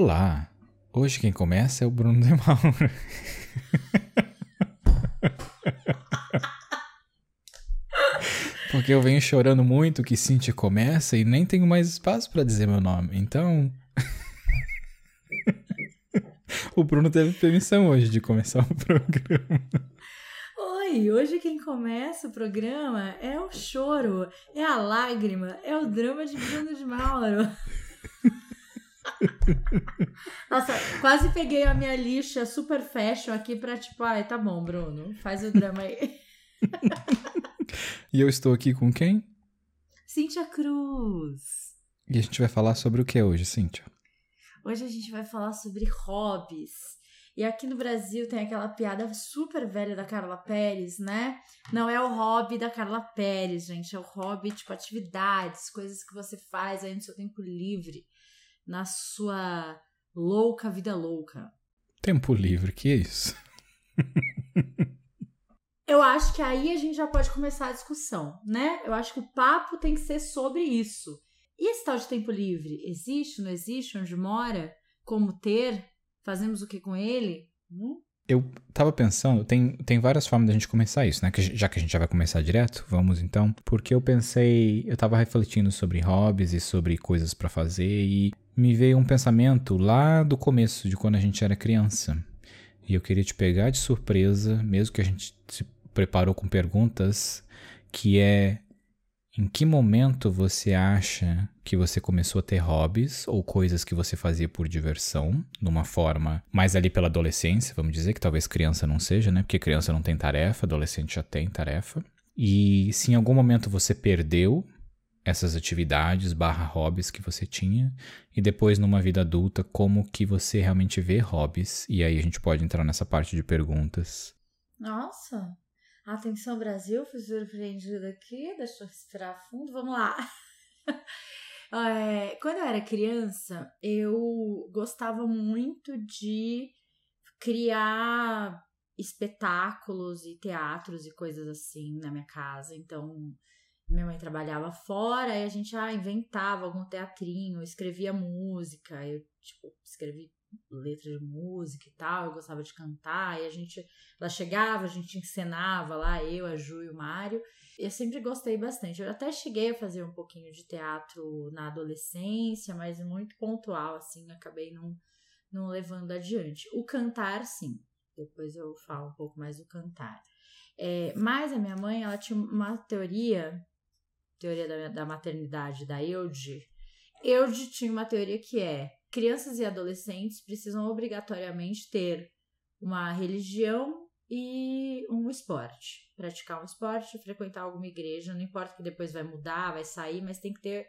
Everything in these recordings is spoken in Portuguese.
Olá! Hoje quem começa é o Bruno de Mauro. Porque eu venho chorando muito que Cintia começa e nem tenho mais espaço para dizer meu nome. Então. o Bruno teve permissão hoje de começar o programa. Oi, hoje quem começa o programa é o choro, é a lágrima, é o drama de Bruno de Mauro. Nossa, quase peguei a minha lixa super fashion aqui pra tipo, ai, tá bom, Bruno, faz o drama aí. e eu estou aqui com quem? Cíntia Cruz. E a gente vai falar sobre o que hoje, Cíntia? Hoje a gente vai falar sobre hobbies. E aqui no Brasil tem aquela piada super velha da Carla Pérez, né? Não é o hobby da Carla Pérez, gente. É o hobby, tipo, atividades, coisas que você faz aí no seu tempo livre na sua louca vida louca. Tempo livre, que é isso? Eu acho que aí a gente já pode começar a discussão, né? Eu acho que o papo tem que ser sobre isso. E esse tal de tempo livre? Existe, não existe? Onde mora? Como ter? Fazemos o que com ele? Hum? Eu tava pensando, tem, tem várias formas da gente começar isso, né? Que, já que a gente já vai começar direto, vamos então. Porque eu pensei, eu tava refletindo sobre hobbies e sobre coisas para fazer e me veio um pensamento lá do começo de quando a gente era criança. E eu queria te pegar de surpresa, mesmo que a gente se preparou com perguntas, que é em que momento você acha que você começou a ter hobbies ou coisas que você fazia por diversão, numa forma mais ali pela adolescência, vamos dizer, que talvez criança não seja, né? Porque criança não tem tarefa, adolescente já tem tarefa. E se em algum momento você perdeu essas atividades barra hobbies que você tinha e depois numa vida adulta como que você realmente vê hobbies e aí a gente pode entrar nessa parte de perguntas. Nossa, Atenção Brasil, fui surpreendida aqui, deixa eu respirar fundo, vamos lá. é, quando eu era criança, eu gostava muito de criar espetáculos e teatros e coisas assim na minha casa. Então, minha mãe trabalhava fora e a gente ah, inventava algum teatrinho, escrevia música. Eu, tipo, escrevi letra de música e tal, eu gostava de cantar, e a gente, ela chegava, a gente encenava lá, eu, a Ju e o Mário. Eu sempre gostei bastante. Eu até cheguei a fazer um pouquinho de teatro na adolescência, mas muito pontual, assim, acabei não, não levando adiante. O cantar, sim. Depois eu falo um pouco mais do cantar. É, mas a minha mãe, ela tinha uma teoria, teoria da, da maternidade da Eude. Eude tinha uma teoria que é crianças e adolescentes precisam obrigatoriamente ter uma religião e um esporte. Praticar um esporte, frequentar alguma igreja, não importa que depois vai mudar, vai sair, mas tem que ter,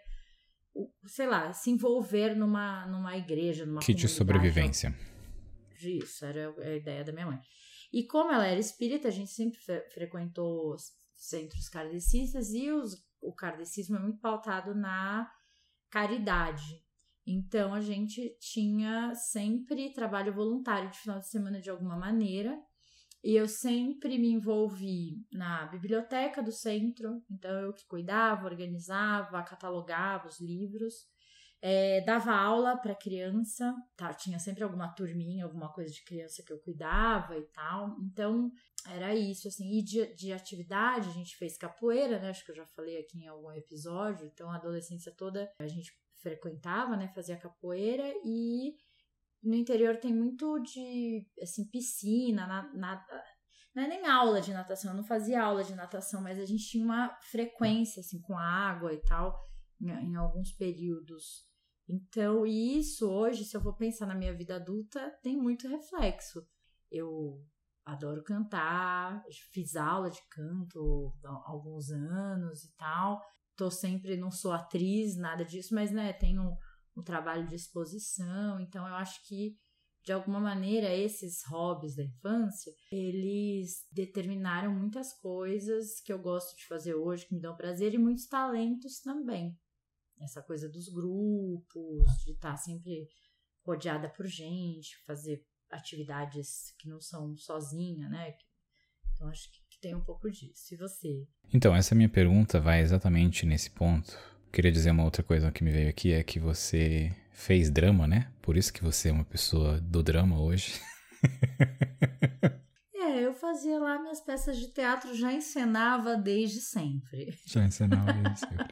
sei lá, se envolver numa, numa igreja, numa Kit de sobrevivência. Isso, era a ideia da minha mãe. E como ela era espírita, a gente sempre frequentou centros kardecistas e os, o kardecismo é muito pautado na caridade. Então a gente tinha sempre trabalho voluntário de final de semana de alguma maneira. E eu sempre me envolvi na biblioteca do centro, então eu que cuidava, organizava, catalogava os livros. É, dava aula para criança, tá? Tinha sempre alguma turminha, alguma coisa de criança que eu cuidava e tal. Então, era isso, assim. E de, de atividade, a gente fez capoeira, né? Acho que eu já falei aqui em algum episódio. Então, a adolescência toda, a gente frequentava, né, fazia capoeira e no interior tem muito de assim piscina, na, na, não é nem aula de natação, eu não fazia aula de natação, mas a gente tinha uma frequência assim com água e tal em, em alguns períodos. Então, isso hoje, se eu for pensar na minha vida adulta, tem muito reflexo. Eu adoro cantar, fiz aula de canto há alguns anos e tal tô sempre, não sou atriz, nada disso, mas né, tenho um trabalho de exposição, então eu acho que de alguma maneira esses hobbies da infância, eles determinaram muitas coisas que eu gosto de fazer hoje, que me dão prazer e muitos talentos também. Essa coisa dos grupos, de estar sempre rodeada por gente, fazer atividades que não são sozinha, né? Então acho que tem um pouco disso. E você? Então, essa minha pergunta vai exatamente nesse ponto. Queria dizer uma outra coisa que me veio aqui, é que você fez drama, né? Por isso que você é uma pessoa do drama hoje. É, eu fazia lá minhas peças de teatro, já encenava desde sempre. Já encenava desde sempre.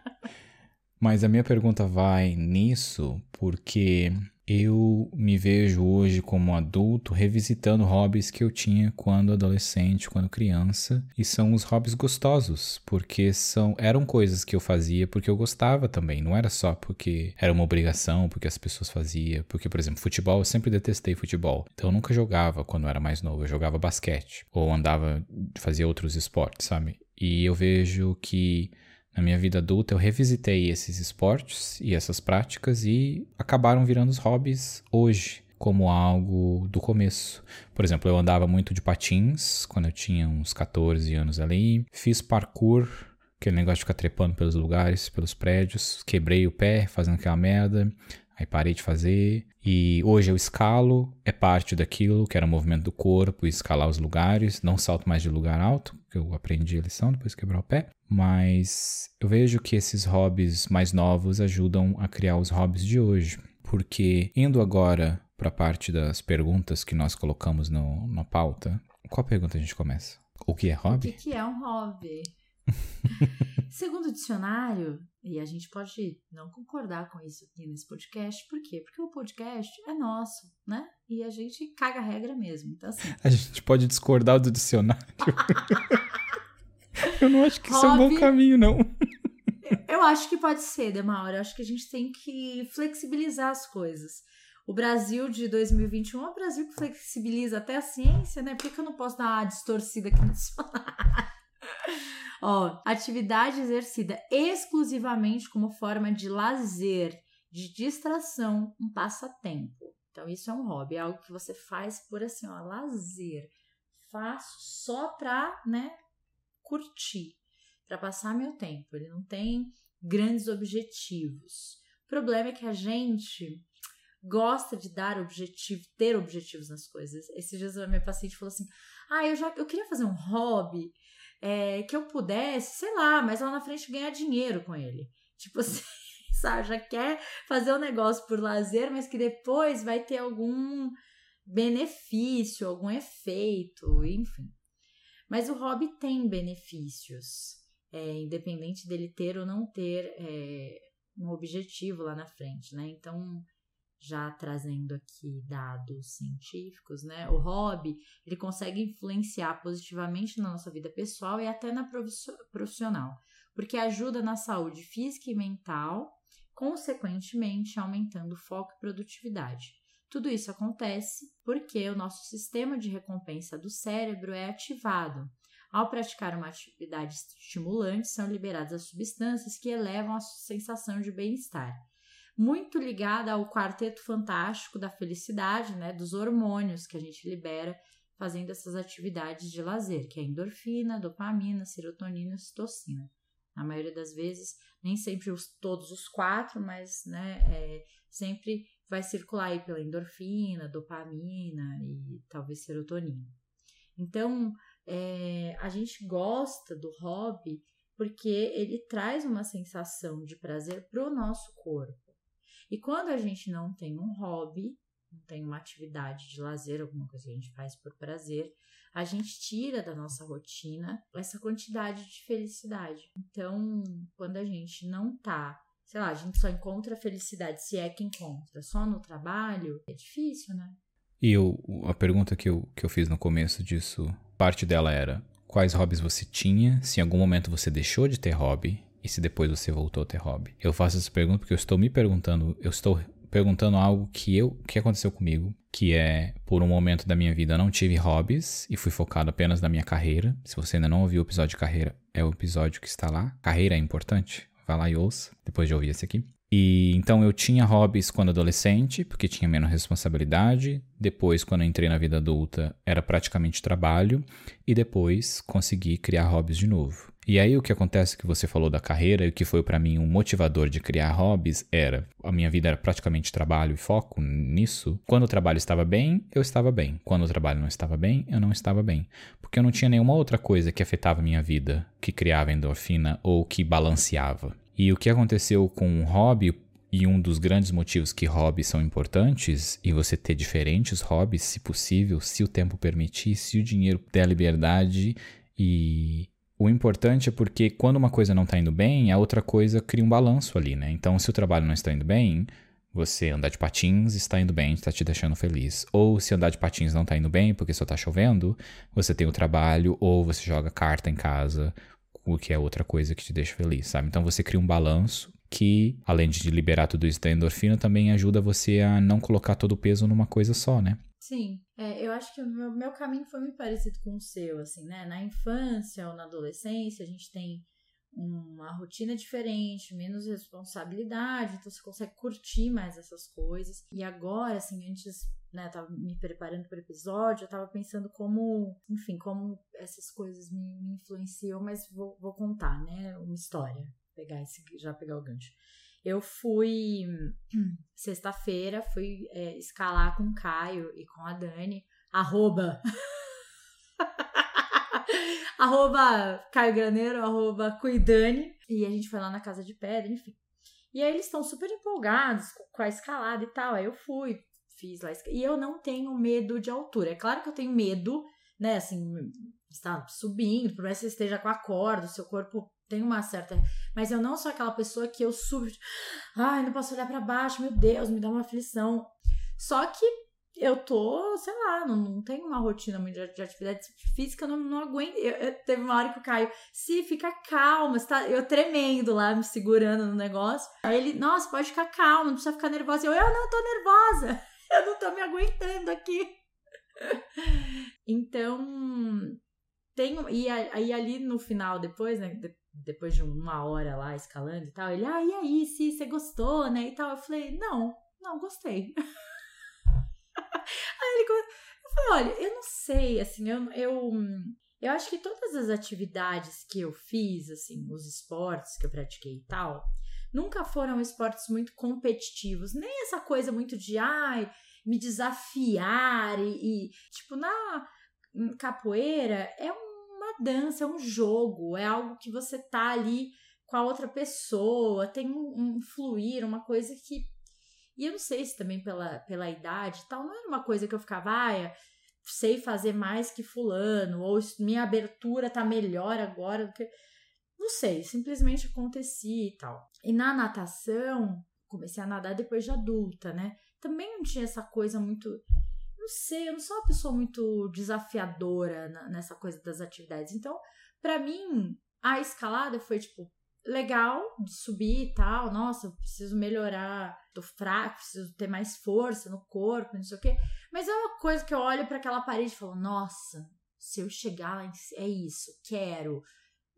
Mas a minha pergunta vai nisso porque eu me vejo hoje como adulto revisitando hobbies que eu tinha quando adolescente, quando criança, e são os hobbies gostosos, porque são eram coisas que eu fazia porque eu gostava também, não era só porque era uma obrigação, porque as pessoas faziam, porque por exemplo, futebol, eu sempre detestei futebol. Então eu nunca jogava quando eu era mais novo, eu jogava basquete ou andava fazia outros esportes, sabe? E eu vejo que na minha vida adulta, eu revisitei esses esportes e essas práticas e acabaram virando os hobbies hoje, como algo do começo. Por exemplo, eu andava muito de patins quando eu tinha uns 14 anos ali, fiz parkour, aquele negócio de ficar trepando pelos lugares, pelos prédios, quebrei o pé fazendo aquela merda, aí parei de fazer. E hoje eu escalo, é parte daquilo que era o movimento do corpo, escalar os lugares, não salto mais de lugar alto, que eu aprendi a lição depois de quebrar o pé. Mas eu vejo que esses hobbies mais novos ajudam a criar os hobbies de hoje. Porque indo agora para a parte das perguntas que nós colocamos no, na pauta, qual pergunta a gente começa? O que é hobby? O que, que é um hobby? Segundo o dicionário, e a gente pode não concordar com isso aqui nesse podcast, por quê? Porque o podcast é nosso, né? E a gente caga a regra mesmo. Então, assim. A gente pode discordar do dicionário. Eu não acho que Hobby, isso é um bom caminho, não. Eu acho que pode ser, Demaura. Eu acho que a gente tem que flexibilizar as coisas. O Brasil de 2021 é um Brasil que flexibiliza até a ciência, né? Por que, eu não posso dar uma distorcida aqui no dicionário? Ó, atividade exercida exclusivamente como forma de lazer, de distração, um passatempo. Então, isso é um hobby, é algo que você faz por assim, ó, lazer. Faço só pra, né, curtir, para passar meu tempo. Ele não tem grandes objetivos. O problema é que a gente gosta de dar objetivo, ter objetivos nas coisas. Esses dias a minha paciente falou assim: "Ah, eu já eu queria fazer um hobby é, que eu pudesse, sei lá, mas lá na frente ganhar dinheiro com ele. Tipo assim, sabe, já quer fazer um negócio por lazer, mas que depois vai ter algum benefício, algum efeito, enfim. Mas o hobby tem benefícios, é, independente dele ter ou não ter é, um objetivo lá na frente, né? Então, já trazendo aqui dados científicos, né? O hobby, ele consegue influenciar positivamente na nossa vida pessoal e até na profissional, porque ajuda na saúde física e mental, consequentemente aumentando foco e produtividade. Tudo isso acontece porque o nosso sistema de recompensa do cérebro é ativado. Ao praticar uma atividade estimulante, são liberadas as substâncias que elevam a sensação de bem-estar. Muito ligada ao quarteto fantástico da felicidade, né, dos hormônios que a gente libera fazendo essas atividades de lazer, que é endorfina, dopamina, serotonina e citocina. Na maioria das vezes, nem sempre os, todos os quatro, mas né, é, sempre vai circular aí pela endorfina, dopamina e talvez serotonina. Então, é, a gente gosta do hobby porque ele traz uma sensação de prazer para o nosso corpo. E quando a gente não tem um hobby, não tem uma atividade de lazer, alguma coisa que a gente faz por prazer, a gente tira da nossa rotina essa quantidade de felicidade. Então, quando a gente não tá sei lá, a gente só encontra felicidade se é que encontra só no trabalho, é difícil, né? E eu, a pergunta que eu, que eu fiz no começo disso, parte dela era: quais hobbies você tinha, se em algum momento você deixou de ter hobby e se depois você voltou a ter hobby? Eu faço essa pergunta porque eu estou me perguntando, eu estou perguntando algo que eu que aconteceu comigo, que é por um momento da minha vida eu não tive hobbies e fui focado apenas na minha carreira. Se você ainda não ouviu o episódio de carreira, é o episódio que está lá. Carreira é importante. Vai lá e ouça, depois de ouvir esse aqui. E então eu tinha hobbies quando adolescente, porque tinha menos responsabilidade. Depois, quando entrei na vida adulta, era praticamente trabalho. E depois consegui criar hobbies de novo. E aí o que acontece que você falou da carreira e o que foi para mim um motivador de criar hobbies era a minha vida era praticamente trabalho e foco nisso. Quando o trabalho estava bem, eu estava bem. Quando o trabalho não estava bem, eu não estava bem, porque eu não tinha nenhuma outra coisa que afetava a minha vida, que criava endorfina ou que balanceava. E o que aconteceu com o hobby E um dos grandes motivos que hobbies são importantes e você ter diferentes hobbies, se possível, se o tempo permitir, se o dinheiro der liberdade e o importante é porque quando uma coisa não está indo bem, a outra coisa cria um balanço ali, né? Então, se o trabalho não está indo bem, você andar de patins está indo bem, está te deixando feliz. Ou se andar de patins não está indo bem porque só está chovendo, você tem o trabalho ou você joga carta em casa, o que é outra coisa que te deixa feliz, sabe? Então você cria um balanço que, além de liberar tudo isso da endorfina, também ajuda você a não colocar todo o peso numa coisa só, né? Sim, é, eu acho que o meu, meu caminho foi muito parecido com o seu, assim, né? Na infância ou na adolescência, a gente tem uma rotina diferente, menos responsabilidade, então você consegue curtir mais essas coisas. E agora, assim, antes, né, tava me preparando para o episódio, eu tava pensando como, enfim, como essas coisas me, me influenciam, mas vou, vou contar, né, uma história, pegar esse, já pegar o gancho. Eu fui sexta-feira, fui é, escalar com o Caio e com a Dani, arroba arroba Caio Graneiro, arroba Cuidane. E a gente foi lá na Casa de Pedra, enfim. E aí eles estão super empolgados com a escalada e tal. Aí eu fui, fiz lá. E eu não tenho medo de altura. É claro que eu tenho medo, né? Assim, está subindo, por mais que você esteja com a corda, o seu corpo tem uma certa. Mas eu não sou aquela pessoa que eu subo. Ai, não posso olhar para baixo, meu Deus, me dá uma aflição. Só que eu tô, sei lá, não, não tenho uma rotina muito de, de atividade física, não, não aguento. Eu, eu, teve uma hora que o Caio, se fica calma, tá, eu tremendo lá, me segurando no negócio. Aí ele, nossa, pode ficar calma, não precisa ficar nervosa. Eu, eu não tô nervosa, eu não tô me aguentando aqui. então, tenho. E aí ali no final, depois, né? depois de uma hora lá escalando e tal, ele, ah, e aí, se você gostou, né? E tal. Eu falei, não, não gostei. Aí ele eu falei, olha, eu não sei, assim, eu, eu, eu acho que todas as atividades que eu fiz, assim, os esportes que eu pratiquei e tal, nunca foram esportes muito competitivos, nem essa coisa muito de, ai, me desafiar e, e tipo, na capoeira é uma dança, é um jogo, é algo que você tá ali com a outra pessoa, tem um, um fluir, uma coisa que e eu não sei se também pela, pela idade e tal, não era uma coisa que eu ficava, ah, sei fazer mais que fulano, ou minha abertura tá melhor agora do que. Não sei, simplesmente acontecia e tal. E na natação, comecei a nadar depois de adulta, né? Também não tinha essa coisa muito. Não sei, eu não sou uma pessoa muito desafiadora nessa coisa das atividades. Então, para mim, a escalada foi tipo, legal de subir e tal. Nossa, eu preciso melhorar, tô fraco, preciso ter mais força no corpo, não sei o quê. Mas é uma coisa que eu olho para aquela parede e falo, nossa, se eu chegar lá, é isso, quero.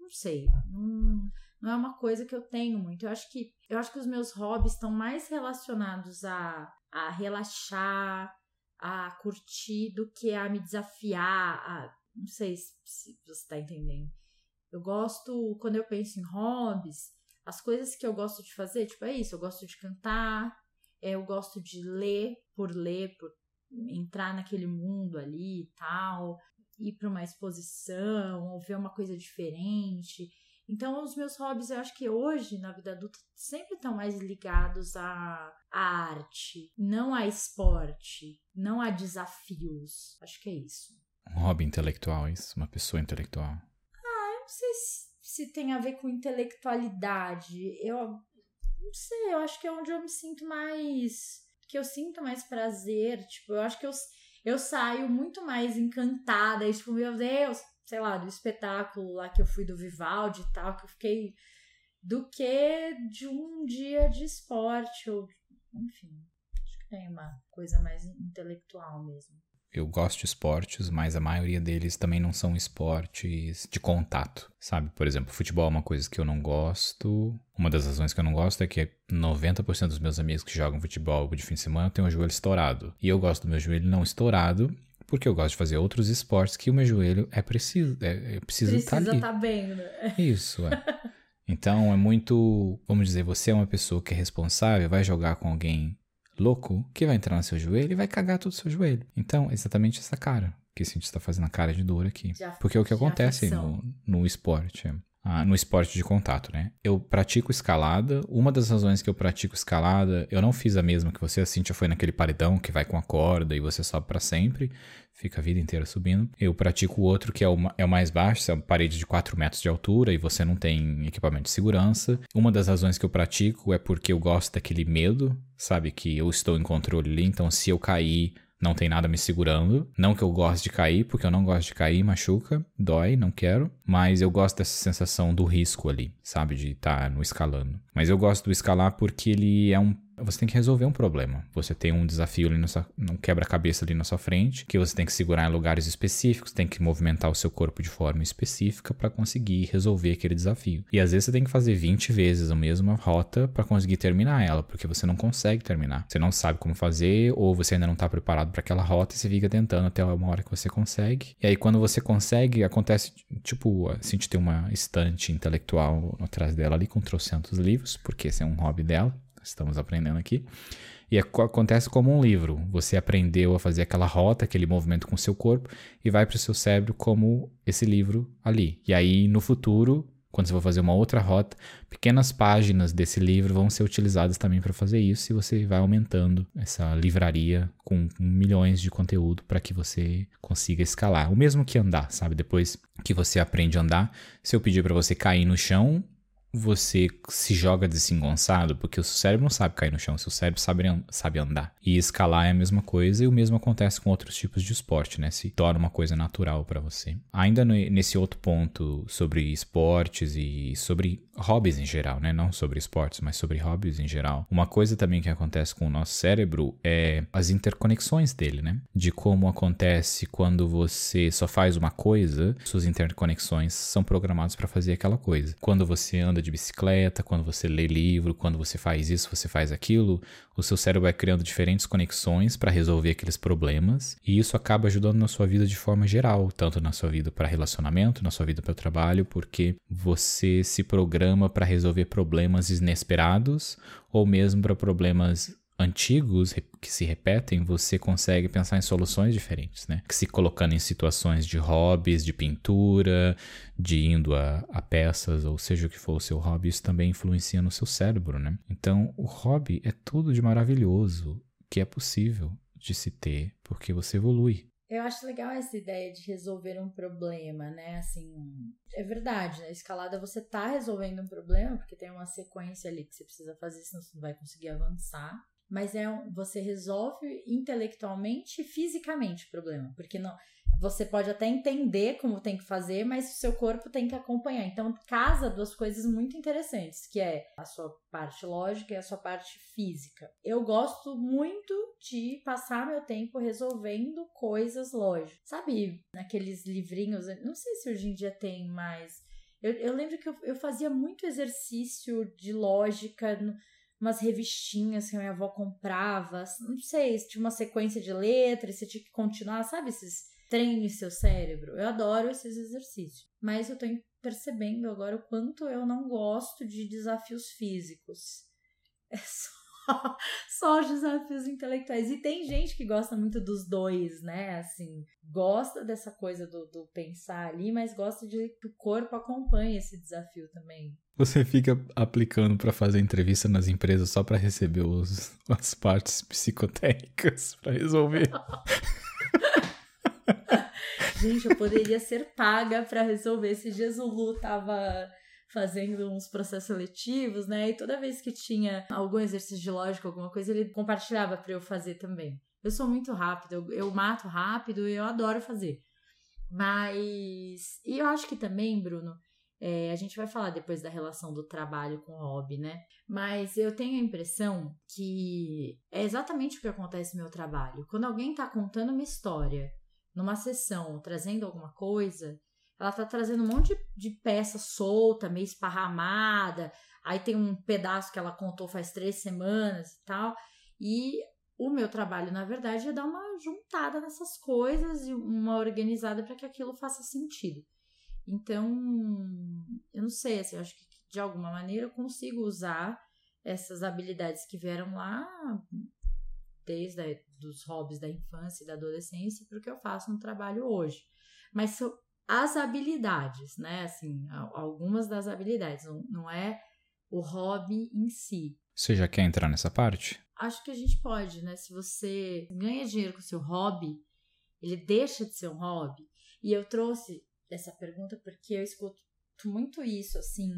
Não sei, não, não é uma coisa que eu tenho muito. Eu acho que eu acho que os meus hobbies estão mais relacionados a, a relaxar, a curtir do que a me desafiar, a, não sei se, se você tá entendendo. Eu gosto, quando eu penso em hobbies, as coisas que eu gosto de fazer, tipo, é isso, eu gosto de cantar, é, eu gosto de ler por ler, por entrar naquele mundo ali e tal, ir para uma exposição, ou ver uma coisa diferente. Então, os meus hobbies, eu acho que hoje, na vida adulta, sempre estão mais ligados à, à arte, não a esporte, não a desafios. Acho que é isso. Um hobby intelectual, isso? Uma pessoa intelectual não sei se, se tem a ver com intelectualidade. Eu não sei, eu acho que é onde eu me sinto mais. que eu sinto mais prazer. Tipo, eu acho que eu, eu saio muito mais encantada. E, tipo, meu Deus, sei lá, do espetáculo lá que eu fui do Vivaldi e tal, que eu fiquei. do que de um dia de esporte, ou. enfim. Acho que tem uma coisa mais intelectual mesmo eu gosto de esportes, mas a maioria deles também não são esportes de contato, sabe? Por exemplo, futebol é uma coisa que eu não gosto. Uma das razões que eu não gosto é que 90% dos meus amigos que jogam futebol de fim de semana têm o joelho estourado. E eu gosto do meu joelho não estourado, porque eu gosto de fazer outros esportes que o meu joelho é preciso, é, é precisa estar tá ali. estar tá bem, né? Isso, é. Então é muito, vamos dizer, você é uma pessoa que é responsável, vai jogar com alguém louco que vai entrar no seu joelho e vai cagar todo o seu joelho. Então, exatamente essa cara que a gente está fazendo a cara de dor aqui. Porque é o que acontece no, no esporte. Ah, no esporte de contato, né? Eu pratico escalada. Uma das razões que eu pratico escalada, eu não fiz a mesma que você. A Cintia foi naquele paredão que vai com a corda e você sobe para sempre. Fica a vida inteira subindo. Eu pratico o outro que é o, é o mais baixo, é uma parede de 4 metros de altura e você não tem equipamento de segurança. Uma das razões que eu pratico é porque eu gosto daquele medo, sabe? Que eu estou em controle ali, então se eu cair não tem nada me segurando. Não que eu goste de cair, porque eu não gosto de cair, machuca, dói, não quero. Mas eu gosto dessa sensação do risco ali, sabe? De estar tá no escalando. Mas eu gosto do escalar porque ele é um você tem que resolver um problema. Você tem um desafio ali, sua, um quebra-cabeça ali na sua frente, que você tem que segurar em lugares específicos, tem que movimentar o seu corpo de forma específica para conseguir resolver aquele desafio. E às vezes você tem que fazer 20 vezes a mesma rota para conseguir terminar ela, porque você não consegue terminar. Você não sabe como fazer, ou você ainda não está preparado para aquela rota e você fica tentando até uma hora que você consegue. E aí quando você consegue, acontece, tipo, assim, a gente tem uma estante intelectual atrás dela ali com trocentos livros, porque esse é um hobby dela estamos aprendendo aqui. E é acontece como um livro. Você aprendeu a fazer aquela rota, aquele movimento com o seu corpo e vai para o seu cérebro como esse livro ali. E aí no futuro, quando você for fazer uma outra rota, pequenas páginas desse livro vão ser utilizadas também para fazer isso e você vai aumentando essa livraria com milhões de conteúdo para que você consiga escalar. O mesmo que andar, sabe? Depois que você aprende a andar, se eu pedir para você cair no chão, você se joga desengonçado, porque o seu cérebro não sabe cair no chão, o seu cérebro sabe, sabe andar. E escalar é a mesma coisa, e o mesmo acontece com outros tipos de esporte, né? Se torna uma coisa natural para você. Ainda nesse outro ponto sobre esportes e sobre hobbies em geral, né? Não sobre esportes, mas sobre hobbies em geral. Uma coisa também que acontece com o nosso cérebro é as interconexões dele, né? De como acontece quando você só faz uma coisa, suas interconexões são programadas para fazer aquela coisa. Quando você anda de bicicleta, quando você lê livro, quando você faz isso, você faz aquilo, o seu cérebro vai criando diferentes conexões para resolver aqueles problemas, e isso acaba ajudando na sua vida de forma geral, tanto na sua vida para relacionamento, na sua vida para o trabalho, porque você se programa para resolver problemas inesperados ou mesmo para problemas antigos que se repetem, você consegue pensar em soluções diferentes, né? Que se colocando em situações de hobbies, de pintura, de indo a, a, peças, ou seja o que for o seu hobby, isso também influencia no seu cérebro, né? Então, o hobby é tudo de maravilhoso que é possível de se ter, porque você evolui. Eu acho legal essa ideia de resolver um problema, né? Assim, é verdade, na escalada você tá resolvendo um problema, porque tem uma sequência ali que você precisa fazer, senão você não vai conseguir avançar mas é você resolve intelectualmente e fisicamente o problema, porque não você pode até entender como tem que fazer, mas o seu corpo tem que acompanhar. Então casa duas coisas muito interessantes, que é a sua parte lógica e a sua parte física. Eu gosto muito de passar meu tempo resolvendo coisas lógicas. Sabe, naqueles livrinhos, não sei se hoje em dia tem mais. Eu, eu lembro que eu, eu fazia muito exercício de lógica no, umas revistinhas que a minha avó comprava. Não sei, se tinha uma sequência de letras, você tinha que continuar, sabe? Esses treine seu cérebro. Eu adoro esses exercícios. Mas eu tô percebendo agora o quanto eu não gosto de desafios físicos. É só só os desafios intelectuais. E tem gente que gosta muito dos dois, né? Assim, gosta dessa coisa do, do pensar ali, mas gosta de que o corpo acompanhe esse desafio também. Você fica aplicando para fazer entrevista nas empresas só para receber os, as partes psicotécnicas para resolver. Gente, eu poderia ser paga para resolver. Esse Jesulu tava fazendo uns processos seletivos, né? E toda vez que tinha algum exercício de lógica, alguma coisa, ele compartilhava para eu fazer também. Eu sou muito rápido, eu, eu mato rápido e eu adoro fazer. Mas. E eu acho que também, Bruno, é, a gente vai falar depois da relação do trabalho com o hobby, né? Mas eu tenho a impressão que é exatamente o que acontece no meu trabalho. Quando alguém está contando uma história numa sessão, trazendo alguma coisa, ela tá trazendo um monte de, peça solta, meio esparramada. Aí tem um pedaço que ela contou faz três semanas e tal. E o meu trabalho, na verdade, é dar uma juntada nessas coisas e uma organizada para que aquilo faça sentido. Então, eu não sei, assim, eu acho que de alguma maneira eu consigo usar essas habilidades que vieram lá desde a, dos hobbies da infância e da adolescência para o que eu faço no trabalho hoje. Mas as habilidades, né? Assim, algumas das habilidades, não, é o hobby em si. Você já quer entrar nessa parte? Acho que a gente pode, né? Se você ganha dinheiro com o seu hobby, ele deixa de ser um hobby. E eu trouxe essa pergunta porque eu escuto muito isso, assim,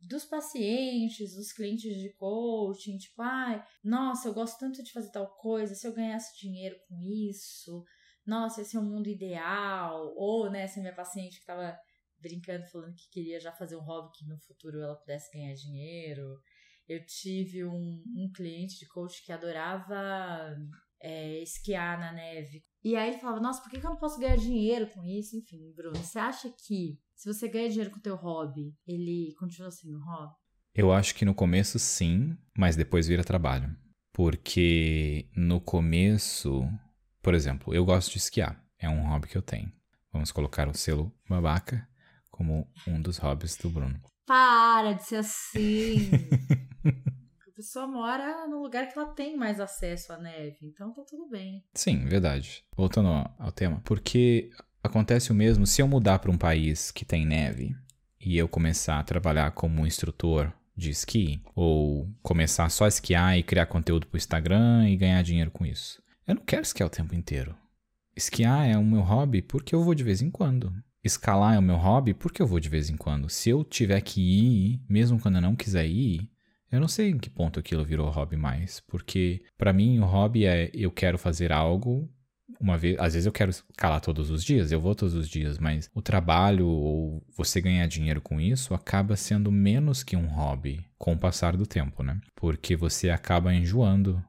dos pacientes, dos clientes de coaching, tipo, ai, nossa, eu gosto tanto de fazer tal coisa, se eu ganhasse dinheiro com isso, nossa, esse é o mundo ideal, ou, né, essa minha paciente que tava brincando, falando que queria já fazer um hobby que no futuro ela pudesse ganhar dinheiro. Eu tive um, um cliente de coach que adorava é, esquiar na neve. E aí ele falava, nossa, por que, que eu não posso ganhar dinheiro com isso? Enfim, Bruno, você acha que se você ganha dinheiro com o teu hobby, ele continua sendo hobby? Eu acho que no começo sim, mas depois vira trabalho. Porque no começo, por exemplo, eu gosto de esquiar. É um hobby que eu tenho. Vamos colocar o selo babaca como um dos hobbies do Bruno. Para de ser assim! a pessoa mora no lugar que ela tem mais acesso à neve, então tá tudo bem. Sim, verdade. Voltando ao tema, porque acontece o mesmo se eu mudar para um país que tem neve e eu começar a trabalhar como instrutor de esqui, ou começar só a esquiar e criar conteúdo para o Instagram e ganhar dinheiro com isso. Eu não quero esquiar o tempo inteiro. Esquiar é o meu hobby porque eu vou de vez em quando. Escalar é o meu hobby porque eu vou de vez em quando. Se eu tiver que ir, mesmo quando eu não quiser ir, eu não sei em que ponto aquilo virou hobby mais. Porque para mim o hobby é eu quero fazer algo uma vez, às vezes eu quero escalar todos os dias, eu vou todos os dias, mas o trabalho ou você ganhar dinheiro com isso acaba sendo menos que um hobby com o passar do tempo, né? Porque você acaba enjoando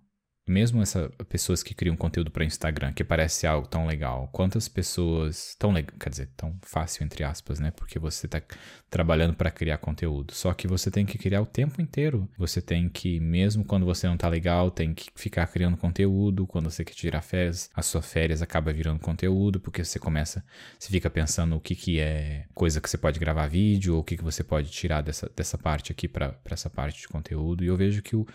mesmo essas pessoas que criam conteúdo para Instagram, que parece algo tão legal, quantas pessoas tão legal, quer dizer, tão fácil entre aspas, né? Porque você está trabalhando para criar conteúdo. Só que você tem que criar o tempo inteiro. Você tem que, mesmo quando você não tá legal, tem que ficar criando conteúdo. Quando você quer tirar férias, as suas férias acaba virando conteúdo, porque você começa, você fica pensando o que que é coisa que você pode gravar vídeo, ou o que que você pode tirar dessa, dessa parte aqui para essa parte de conteúdo. E eu vejo que o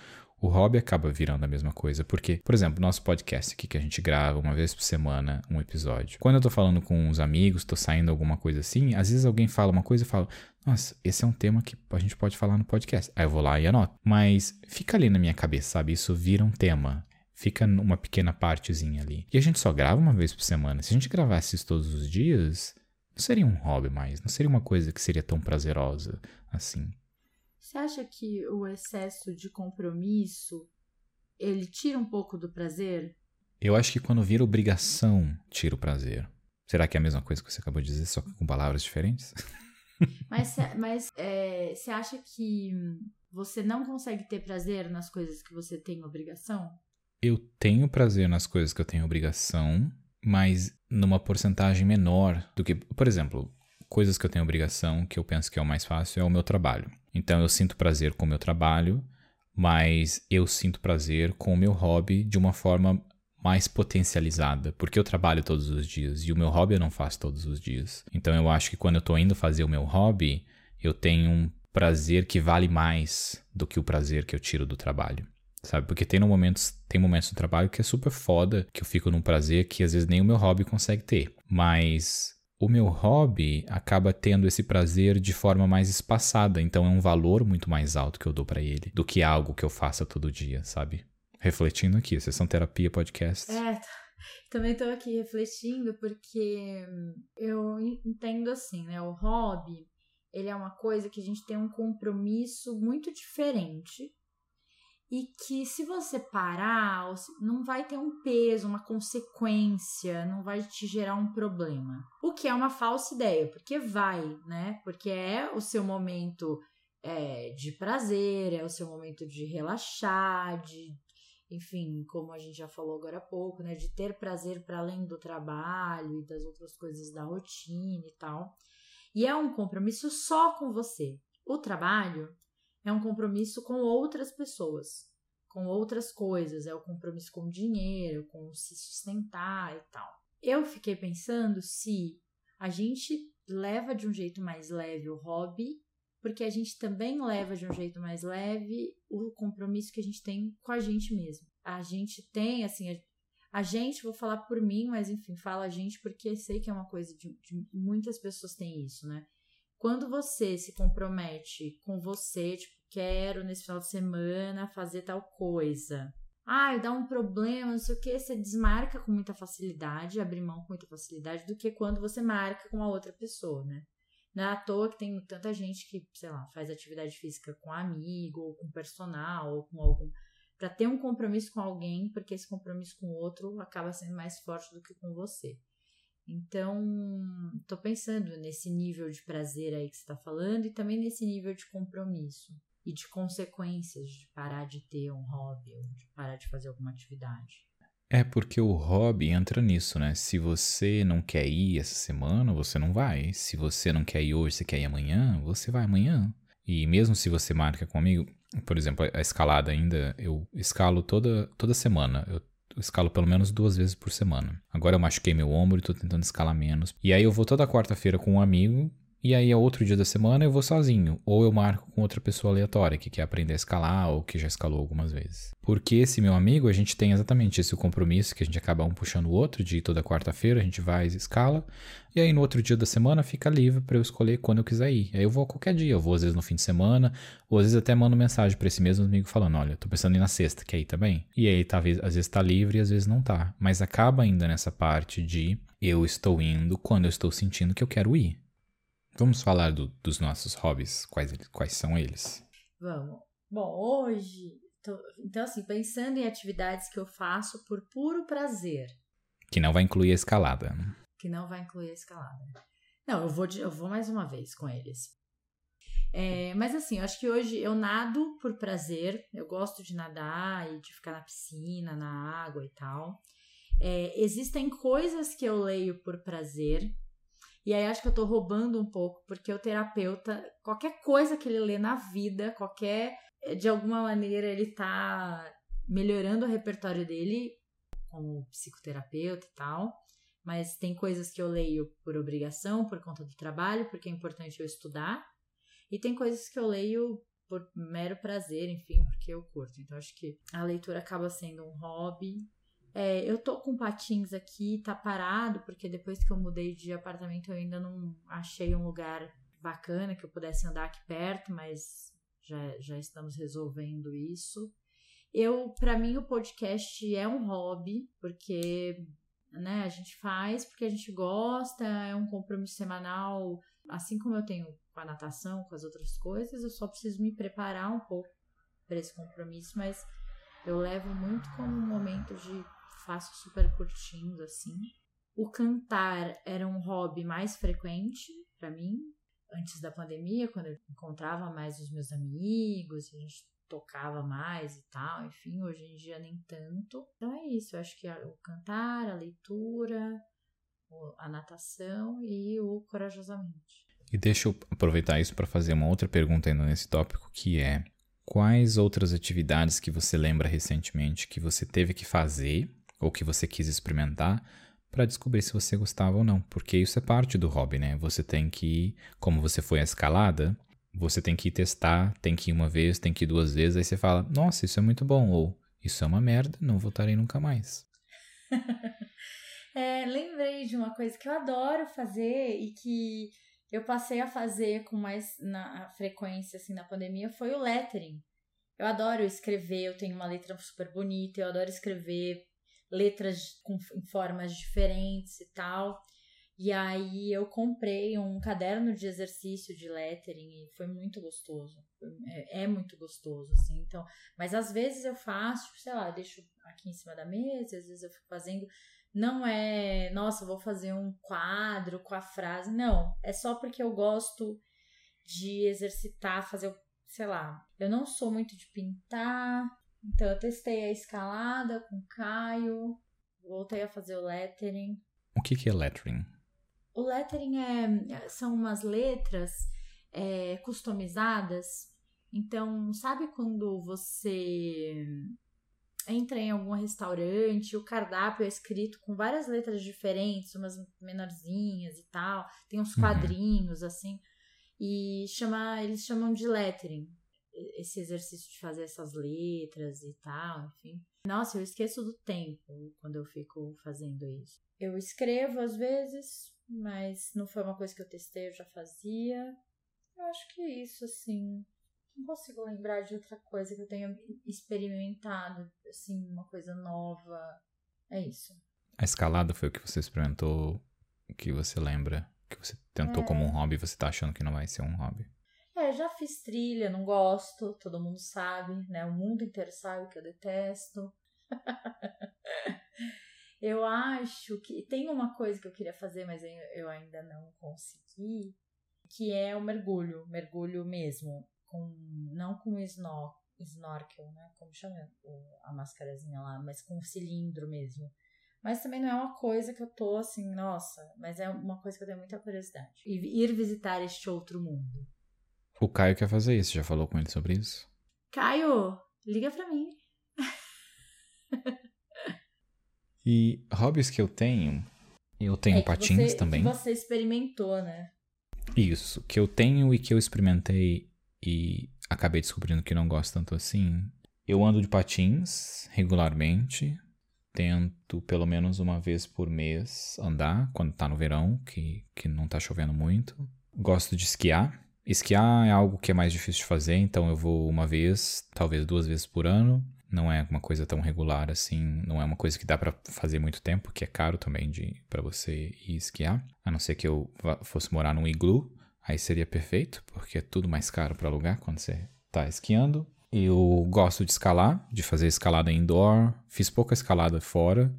o hobby acaba virando a mesma coisa. Porque, por exemplo, nosso podcast aqui que a gente grava uma vez por semana um episódio. Quando eu tô falando com uns amigos, tô saindo alguma coisa assim, às vezes alguém fala uma coisa e fala: Nossa, esse é um tema que a gente pode falar no podcast. Aí eu vou lá e anoto. Mas fica ali na minha cabeça, sabe? Isso vira um tema. Fica numa pequena partezinha ali. E a gente só grava uma vez por semana. Se a gente gravasse isso todos os dias, não seria um hobby mais. Não seria uma coisa que seria tão prazerosa assim. Você acha que o excesso de compromisso ele tira um pouco do prazer? Eu acho que quando vira obrigação, tira o prazer. Será que é a mesma coisa que você acabou de dizer, só com palavras diferentes? Mas, mas é, você acha que você não consegue ter prazer nas coisas que você tem obrigação? Eu tenho prazer nas coisas que eu tenho obrigação, mas numa porcentagem menor do que. Por exemplo, coisas que eu tenho obrigação, que eu penso que é o mais fácil, é o meu trabalho. Então eu sinto prazer com o meu trabalho, mas eu sinto prazer com o meu hobby de uma forma mais potencializada, porque eu trabalho todos os dias e o meu hobby eu não faço todos os dias. Então eu acho que quando eu estou indo fazer o meu hobby, eu tenho um prazer que vale mais do que o prazer que eu tiro do trabalho. Sabe? Porque tem momentos, tem momentos no trabalho que é super foda, que eu fico num prazer que às vezes nem o meu hobby consegue ter. Mas o meu hobby acaba tendo esse prazer de forma mais espaçada, então é um valor muito mais alto que eu dou para ele do que algo que eu faça todo dia, sabe? Refletindo aqui, sessão terapia podcast. É, também tô aqui refletindo porque eu entendo assim, né? O hobby, ele é uma coisa que a gente tem um compromisso muito diferente e que se você parar, não vai ter um peso, uma consequência, não vai te gerar um problema. O que é uma falsa ideia, porque vai, né? Porque é o seu momento é, de prazer, é o seu momento de relaxar, de, enfim, como a gente já falou agora há pouco, né? De ter prazer para além do trabalho e das outras coisas da rotina e tal. E é um compromisso só com você. O trabalho é um compromisso com outras pessoas, com outras coisas, é o compromisso com o dinheiro, com se sustentar e tal. Eu fiquei pensando se a gente leva de um jeito mais leve o hobby, porque a gente também leva de um jeito mais leve o compromisso que a gente tem com a gente mesmo. A gente tem, assim, a, A gente, vou falar por mim, mas enfim, falo a gente porque sei que é uma coisa de, de muitas pessoas têm isso, né? Quando você se compromete com você, tipo, quero nesse final de semana fazer tal coisa. Ah, dá um problema, não sei o que, você desmarca com muita facilidade, abre mão com muita facilidade, do que quando você marca com a outra pessoa, né? Não é à toa que tem tanta gente que, sei lá, faz atividade física com amigo, ou com personal, ou com algum. para ter um compromisso com alguém, porque esse compromisso com o outro acaba sendo mais forte do que com você. Então, tô pensando nesse nível de prazer aí que você tá falando e também nesse nível de compromisso e de consequências de parar de ter um hobby ou de parar de fazer alguma atividade. É porque o hobby entra nisso, né? Se você não quer ir essa semana, você não vai. Se você não quer ir hoje, você quer ir amanhã, você vai amanhã. E mesmo se você marca comigo, por exemplo, a escalada ainda, eu escalo toda, toda semana. Eu escalo pelo menos duas vezes por semana. Agora eu machuquei meu ombro e tô tentando escalar menos. E aí eu vou toda quarta-feira com um amigo e aí, é outro dia da semana, eu vou sozinho. Ou eu marco com outra pessoa aleatória que quer aprender a escalar ou que já escalou algumas vezes. Porque esse meu amigo, a gente tem exatamente esse compromisso que a gente acaba um puxando o outro, de toda quarta-feira a gente vai e escala. E aí, no outro dia da semana, fica livre para eu escolher quando eu quiser ir. Aí eu vou qualquer dia. Eu vou às vezes no fim de semana, ou às vezes até mando mensagem para esse mesmo amigo falando: Olha, tô pensando em ir na sexta, quer ir também? E aí, talvez, às vezes tá livre e às vezes não tá. Mas acaba ainda nessa parte de eu estou indo quando eu estou sentindo que eu quero ir. Vamos falar do, dos nossos hobbies, quais, quais são eles? Vamos. Bom, hoje, tô, então assim, pensando em atividades que eu faço por puro prazer. Que não vai incluir a escalada. Que não vai incluir a escalada. Não, eu vou, eu vou mais uma vez com eles. É, mas assim, eu acho que hoje eu nado por prazer. Eu gosto de nadar e de ficar na piscina, na água e tal. É, existem coisas que eu leio por prazer. E aí acho que eu tô roubando um pouco, porque o terapeuta, qualquer coisa que ele lê na vida, qualquer. De alguma maneira ele tá melhorando o repertório dele como psicoterapeuta e tal. Mas tem coisas que eu leio por obrigação, por conta do trabalho, porque é importante eu estudar. E tem coisas que eu leio por mero prazer, enfim, porque eu curto. Então acho que a leitura acaba sendo um hobby é, eu tô com patins aqui, tá parado, porque depois que eu mudei de apartamento eu ainda não achei um lugar bacana que eu pudesse andar aqui perto, mas já, já estamos resolvendo isso. Eu, para mim, o podcast é um hobby, porque né, a gente faz porque a gente gosta, é um compromisso semanal, assim como eu tenho com a natação, com as outras coisas, eu só preciso me preparar um pouco para esse compromisso, mas eu levo muito como um momento de faço super curtindo assim. O cantar era um hobby mais frequente para mim antes da pandemia, quando eu encontrava mais os meus amigos, a gente tocava mais e tal, enfim, hoje em dia nem tanto. Então é isso, eu acho que o cantar, a leitura, a natação e o corajosamente. E deixa eu aproveitar isso para fazer uma outra pergunta ainda nesse tópico, que é quais outras atividades que você lembra recentemente que você teve que fazer ou que você quis experimentar para descobrir se você gostava ou não, porque isso é parte do hobby, né? Você tem que, como você foi à escalada, você tem que testar, tem que ir uma vez, tem que ir duas vezes, aí você fala, nossa, isso é muito bom, ou isso é uma merda, não voltarei nunca mais. é, lembrei de uma coisa que eu adoro fazer e que eu passei a fazer com mais na frequência assim na pandemia foi o lettering. Eu adoro escrever, eu tenho uma letra super bonita, eu adoro escrever letras com, em formas diferentes e tal. E aí eu comprei um caderno de exercício de lettering e foi muito gostoso. É, é, muito gostoso, assim. Então, mas às vezes eu faço, tipo, sei lá, deixo aqui em cima da mesa, às vezes eu fico fazendo. Não é, nossa, vou fazer um quadro com a frase. Não, é só porque eu gosto de exercitar, fazer, sei lá. Eu não sou muito de pintar, então eu testei a escalada com o Caio, voltei a fazer o lettering. O que, que é lettering? O lettering é, são umas letras é, customizadas. Então, sabe quando você entra em algum restaurante, o cardápio é escrito com várias letras diferentes, umas menorzinhas e tal, tem uns uhum. quadrinhos uhum. assim, e chama, eles chamam de lettering esse exercício de fazer essas letras e tal, enfim. Nossa, eu esqueço do tempo quando eu fico fazendo isso. Eu escrevo às vezes, mas não foi uma coisa que eu testei, eu já fazia. Eu acho que é isso, assim. Não consigo lembrar de outra coisa que eu tenha experimentado, assim, uma coisa nova. É isso. A escalada foi o que você experimentou, que você lembra, que você tentou é. como um hobby e você tá achando que não vai ser um hobby. É, já fiz trilha, não gosto, todo mundo sabe, né? O mundo inteiro sabe que eu detesto. eu acho que tem uma coisa que eu queria fazer, mas eu ainda não consegui, que é o mergulho, mergulho mesmo, com não com snor, snorkel, né? Como chama a máscarazinha lá, mas com cilindro mesmo. Mas também não é uma coisa que eu tô assim, nossa, mas é uma coisa que eu tenho muita curiosidade. E ir visitar este outro mundo. O Caio quer fazer isso, já falou com ele sobre isso? Caio, liga pra mim. e hobbies que eu tenho, eu tenho é patins você, também. Que você experimentou, né? Isso, que eu tenho e que eu experimentei e acabei descobrindo que não gosto tanto assim. Eu ando de patins regularmente, tento pelo menos uma vez por mês andar quando tá no verão, que, que não tá chovendo muito. Gosto de esquiar. Esquiar é algo que é mais difícil de fazer, então eu vou uma vez, talvez duas vezes por ano. Não é uma coisa tão regular assim, não é uma coisa que dá para fazer muito tempo, que é caro também de para você ir esquiar. A não ser que eu fosse morar num iglu, aí seria perfeito, porque é tudo mais caro para alugar quando você tá esquiando. Eu gosto de escalar, de fazer escalada indoor. Fiz pouca escalada fora.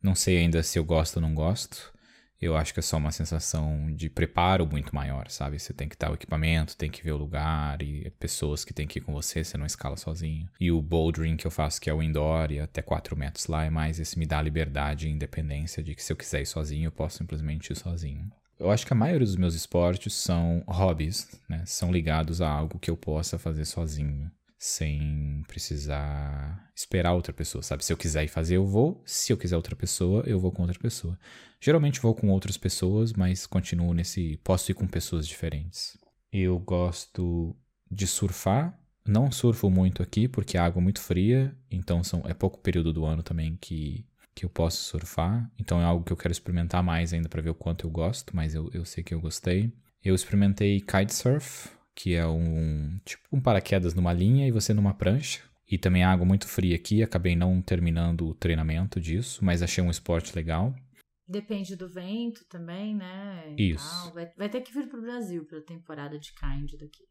Não sei ainda se eu gosto ou não gosto. Eu acho que é só uma sensação de preparo muito maior, sabe? Você tem que estar o equipamento, tem que ver o lugar e pessoas que tem que ir com você, você não escala sozinho. E o bouldering que eu faço, que é o indoor e até 4 metros lá, é mais esse me dá liberdade e independência de que se eu quiser ir sozinho, eu posso simplesmente ir sozinho. Eu acho que a maioria dos meus esportes são hobbies, né? São ligados a algo que eu possa fazer sozinho sem precisar esperar outra pessoa, sabe? Se eu quiser ir fazer, eu vou. Se eu quiser outra pessoa, eu vou com outra pessoa. Geralmente vou com outras pessoas, mas continuo nesse. Posso ir com pessoas diferentes. Eu gosto de surfar. Não surfo muito aqui porque a água é muito fria, então são, é pouco período do ano também que, que eu posso surfar. Então é algo que eu quero experimentar mais ainda para ver o quanto eu gosto, mas eu, eu sei que eu gostei. Eu experimentei kitesurf, que é um tipo um paraquedas numa linha e você numa prancha. E também água muito fria aqui, acabei não terminando o treinamento disso, mas achei um esporte legal. Depende do vento também, né? Isso. Vai, vai, ter que vir pro Brasil pra temporada de kind daqui.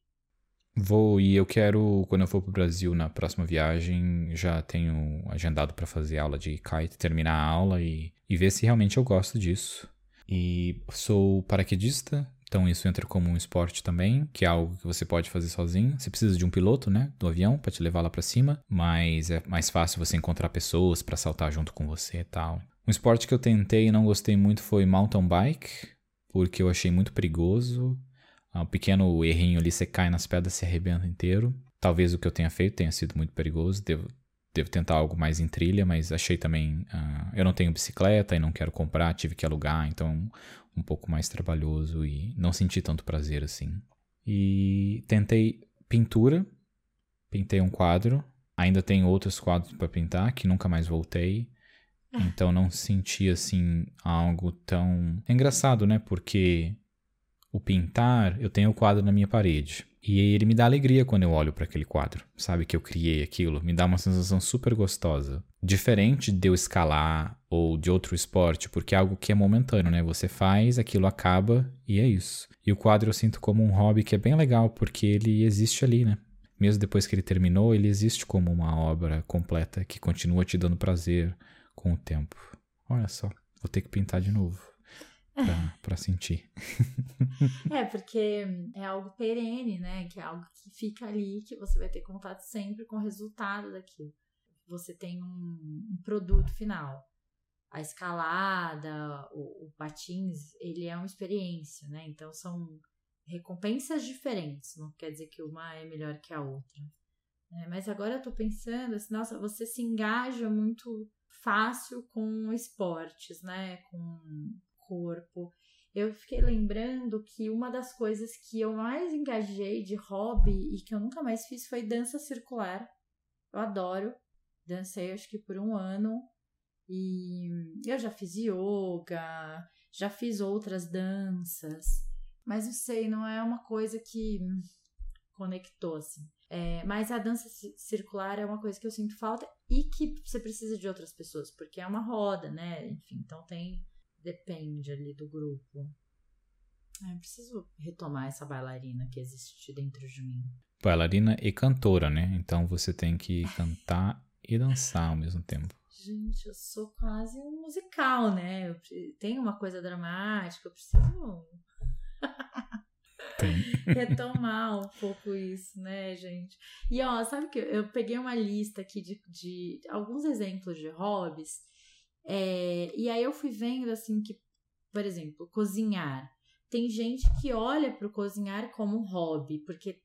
Vou e eu quero, quando eu for pro Brasil na próxima viagem, já tenho agendado para fazer aula de kite, terminar a aula e, e ver se realmente eu gosto disso. E sou paraquedista, então isso entra como um esporte também, que é algo que você pode fazer sozinho. Você precisa de um piloto, né, do avião para te levar lá para cima, mas é mais fácil você encontrar pessoas para saltar junto com você e tal. Um esporte que eu tentei e não gostei muito foi mountain bike, porque eu achei muito perigoso. Um pequeno errinho ali, você cai nas pedras, se arrebenta inteiro. Talvez o que eu tenha feito tenha sido muito perigoso. Devo, devo tentar algo mais em trilha, mas achei também. Uh, eu não tenho bicicleta e não quero comprar, tive que alugar, então um pouco mais trabalhoso e não senti tanto prazer assim. E tentei pintura, pintei um quadro, ainda tenho outros quadros para pintar que nunca mais voltei. Então não senti assim algo tão é engraçado, né? Porque o pintar, eu tenho o quadro na minha parede. E ele me dá alegria quando eu olho para aquele quadro, sabe? Que eu criei aquilo, me dá uma sensação super gostosa. Diferente de eu escalar ou de outro esporte, porque é algo que é momentâneo, né? Você faz, aquilo acaba e é isso. E o quadro eu sinto como um hobby que é bem legal, porque ele existe ali, né? Mesmo depois que ele terminou, ele existe como uma obra completa que continua te dando prazer com o tempo. Olha só, vou ter que pintar de novo pra, pra sentir. é, porque é algo perene, né? Que é algo que fica ali, que você vai ter contato sempre com o resultado daquilo. Você tem um, um produto final. A escalada, o, o patins, ele é uma experiência, né? Então são recompensas diferentes. Não quer dizer que uma é melhor que a outra. É, mas agora eu tô pensando assim, nossa, você se engaja muito fácil com esportes, né? Com corpo. Eu fiquei lembrando que uma das coisas que eu mais engajei de hobby e que eu nunca mais fiz foi dança circular. Eu adoro Dancei acho que por um ano e eu já fiz yoga, já fiz outras danças, mas não sei, não é uma coisa que conectou assim. É, mas a dança circular é uma coisa que eu sinto falta e que você precisa de outras pessoas, porque é uma roda, né? Enfim, então tem. Depende ali do grupo. É, eu preciso retomar essa bailarina que existe dentro de mim. Bailarina e cantora, né? Então você tem que cantar e dançar ao mesmo tempo. Gente, eu sou quase um musical, né? Eu tenho uma coisa dramática, eu preciso retomar um pouco isso, né, gente? E ó, sabe que eu peguei uma lista aqui de, de alguns exemplos de hobbies, é, e aí eu fui vendo assim que, por exemplo, cozinhar. Tem gente que olha para o cozinhar como um hobby, porque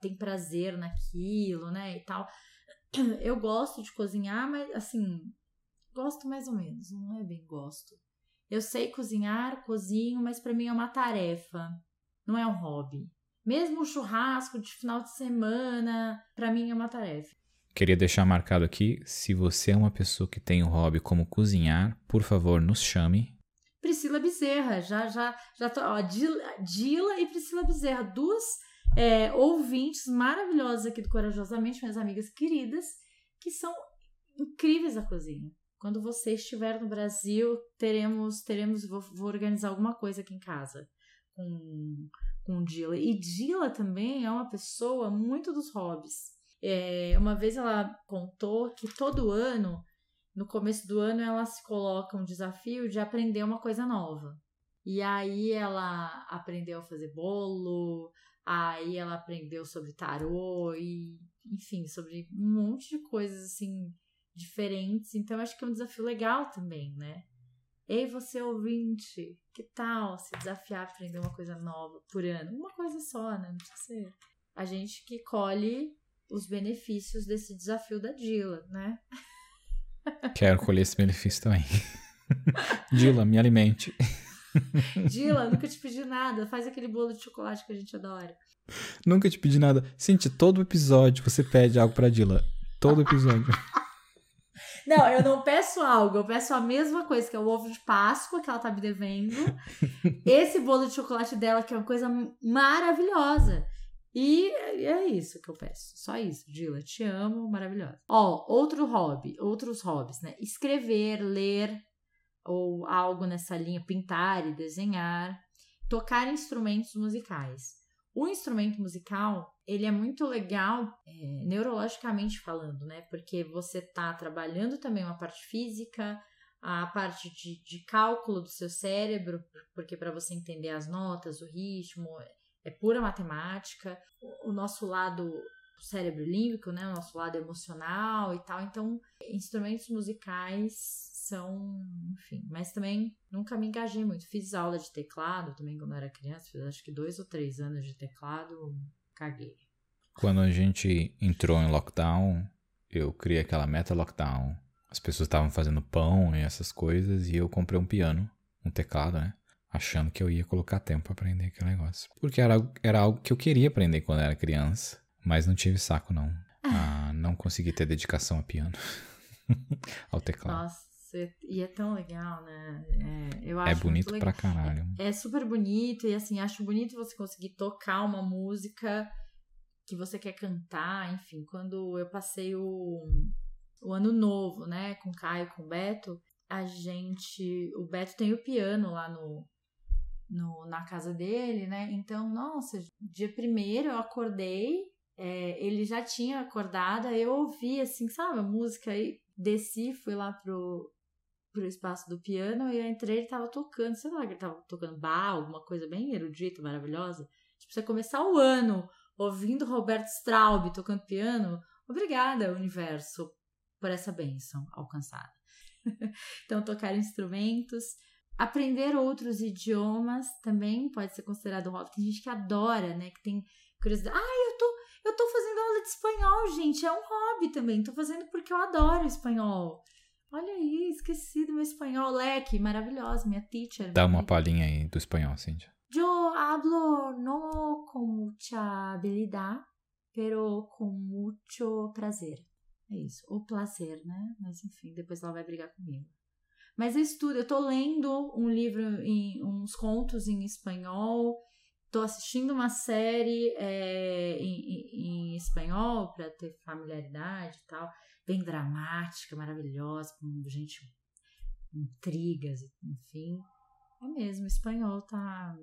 tem prazer naquilo, né, e tal. Eu gosto de cozinhar, mas assim, gosto mais ou menos, não é bem gosto. Eu sei cozinhar, cozinho, mas para mim é uma tarefa, não é um hobby. Mesmo o churrasco de final de semana, para mim é uma tarefa. Queria deixar marcado aqui, se você é uma pessoa que tem um hobby como cozinhar, por favor, nos chame. Priscila Bezerra, já já já tô, ó, Dila e Priscila Bezerra, duas é, ouvintes maravilhosas aqui do Corajosamente, minhas amigas queridas, que são incríveis na cozinha. Quando você estiver no Brasil, teremos, teremos vou, vou organizar alguma coisa aqui em casa com, com Dila. E Dila também é uma pessoa muito dos hobbies. É, uma vez ela contou que todo ano, no começo do ano, ela se coloca um desafio de aprender uma coisa nova. E aí ela aprendeu a fazer bolo, Aí ela aprendeu sobre tarô e, enfim, sobre um monte de coisas assim diferentes. Então acho que é um desafio legal também, né? Ei, você ouvinte, que tal se desafiar a aprender uma coisa nova por ano? Uma coisa só, né? Não precisa ser. A gente que colhe os benefícios desse desafio da Dila, né? Quero colher esse benefício também. Dila, me alimente. Dila, nunca te pedi nada. Faz aquele bolo de chocolate que a gente adora. Nunca te pedi nada. Sente, todo episódio você pede algo pra Dila. Todo episódio. Não, eu não peço algo, eu peço a mesma coisa, que é o ovo de Páscoa que ela tá me devendo. Esse bolo de chocolate dela, que é uma coisa maravilhosa. E é isso que eu peço. Só isso. Dila, te amo, maravilhosa. Ó, outro hobby, outros hobbies, né? Escrever, ler, ou algo nessa linha, pintar e desenhar, tocar instrumentos musicais. O instrumento musical, ele é muito legal é, neurologicamente falando, né? Porque você está trabalhando também uma parte física, a parte de, de cálculo do seu cérebro, porque para você entender as notas, o ritmo, é pura matemática. O, nosso lado cérebro límbico, né, o nosso lado emocional e tal. Então, instrumentos musicais são, enfim, mas também nunca me engajei muito. Fiz aula de teclado também quando era criança, fiz acho que dois ou três anos de teclado, caguei. Quando a gente entrou em lockdown, eu criei aquela meta lockdown. As pessoas estavam fazendo pão e essas coisas e eu comprei um piano, um teclado, né? Achando que eu ia colocar tempo para aprender aquele negócio. Porque era, era algo que eu queria aprender quando era criança, mas não tive saco não. Ah, não consegui ter dedicação a piano. ao teclado. Nossa. E é tão legal, né? É, eu é acho é bonito pra caralho. É, é, super bonito e assim, acho bonito você conseguir tocar uma música que você quer cantar, enfim. Quando eu passei o, o ano novo, né, com o Caio, com o Beto, a gente. O Beto tem o piano lá no, no, na casa dele, né? Então, nossa, dia primeiro eu acordei, é, ele já tinha acordado, eu ouvi, assim, sabe, a música aí, desci, fui lá pro, pro espaço do piano e eu entrei ele tava tocando, sei lá, ele tava tocando bar, alguma coisa bem erudita, maravilhosa. Tipo, você começar o ano ouvindo Roberto Straub tocando piano, obrigada, universo, por essa bênção alcançada. então, tocar instrumentos, aprender outros idiomas também pode ser considerado hobby. Tem gente que adora, né? Que tem curiosidade. Ah, eu tô, eu tô fazendo aula de espanhol, gente. É um hobby também. Tô fazendo porque eu adoro espanhol. Olha aí, esqueci do meu espanhol. Leque, maravilhosa, minha teacher. Dá uma palhinha aí do espanhol, Cíntia. Yo hablo no con mucha habilidad, pero con mucho prazer. É isso. O prazer, né? Mas enfim, depois ela vai brigar comigo. Mas eu estudo, eu tô lendo um livro, em, uns contos em espanhol, tô assistindo uma série é, em, em, espanhol para ter familiaridade e tal, bem dramática, maravilhosa, com gente, intrigas, enfim. É mesmo, espanhol tá,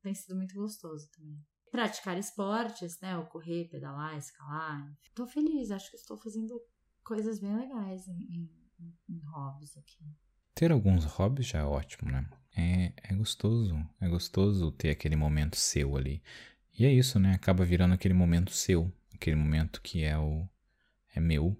tem sido muito gostoso também. Praticar esportes, né? O correr, pedalar, escalar. Tô feliz, acho que estou fazendo coisas bem legais em, em, em hobbies aqui. Ter alguns hobbies já é ótimo, né? É, é gostoso, é gostoso ter aquele momento seu ali. E é isso, né? Acaba virando aquele momento seu, aquele momento que é o é meu.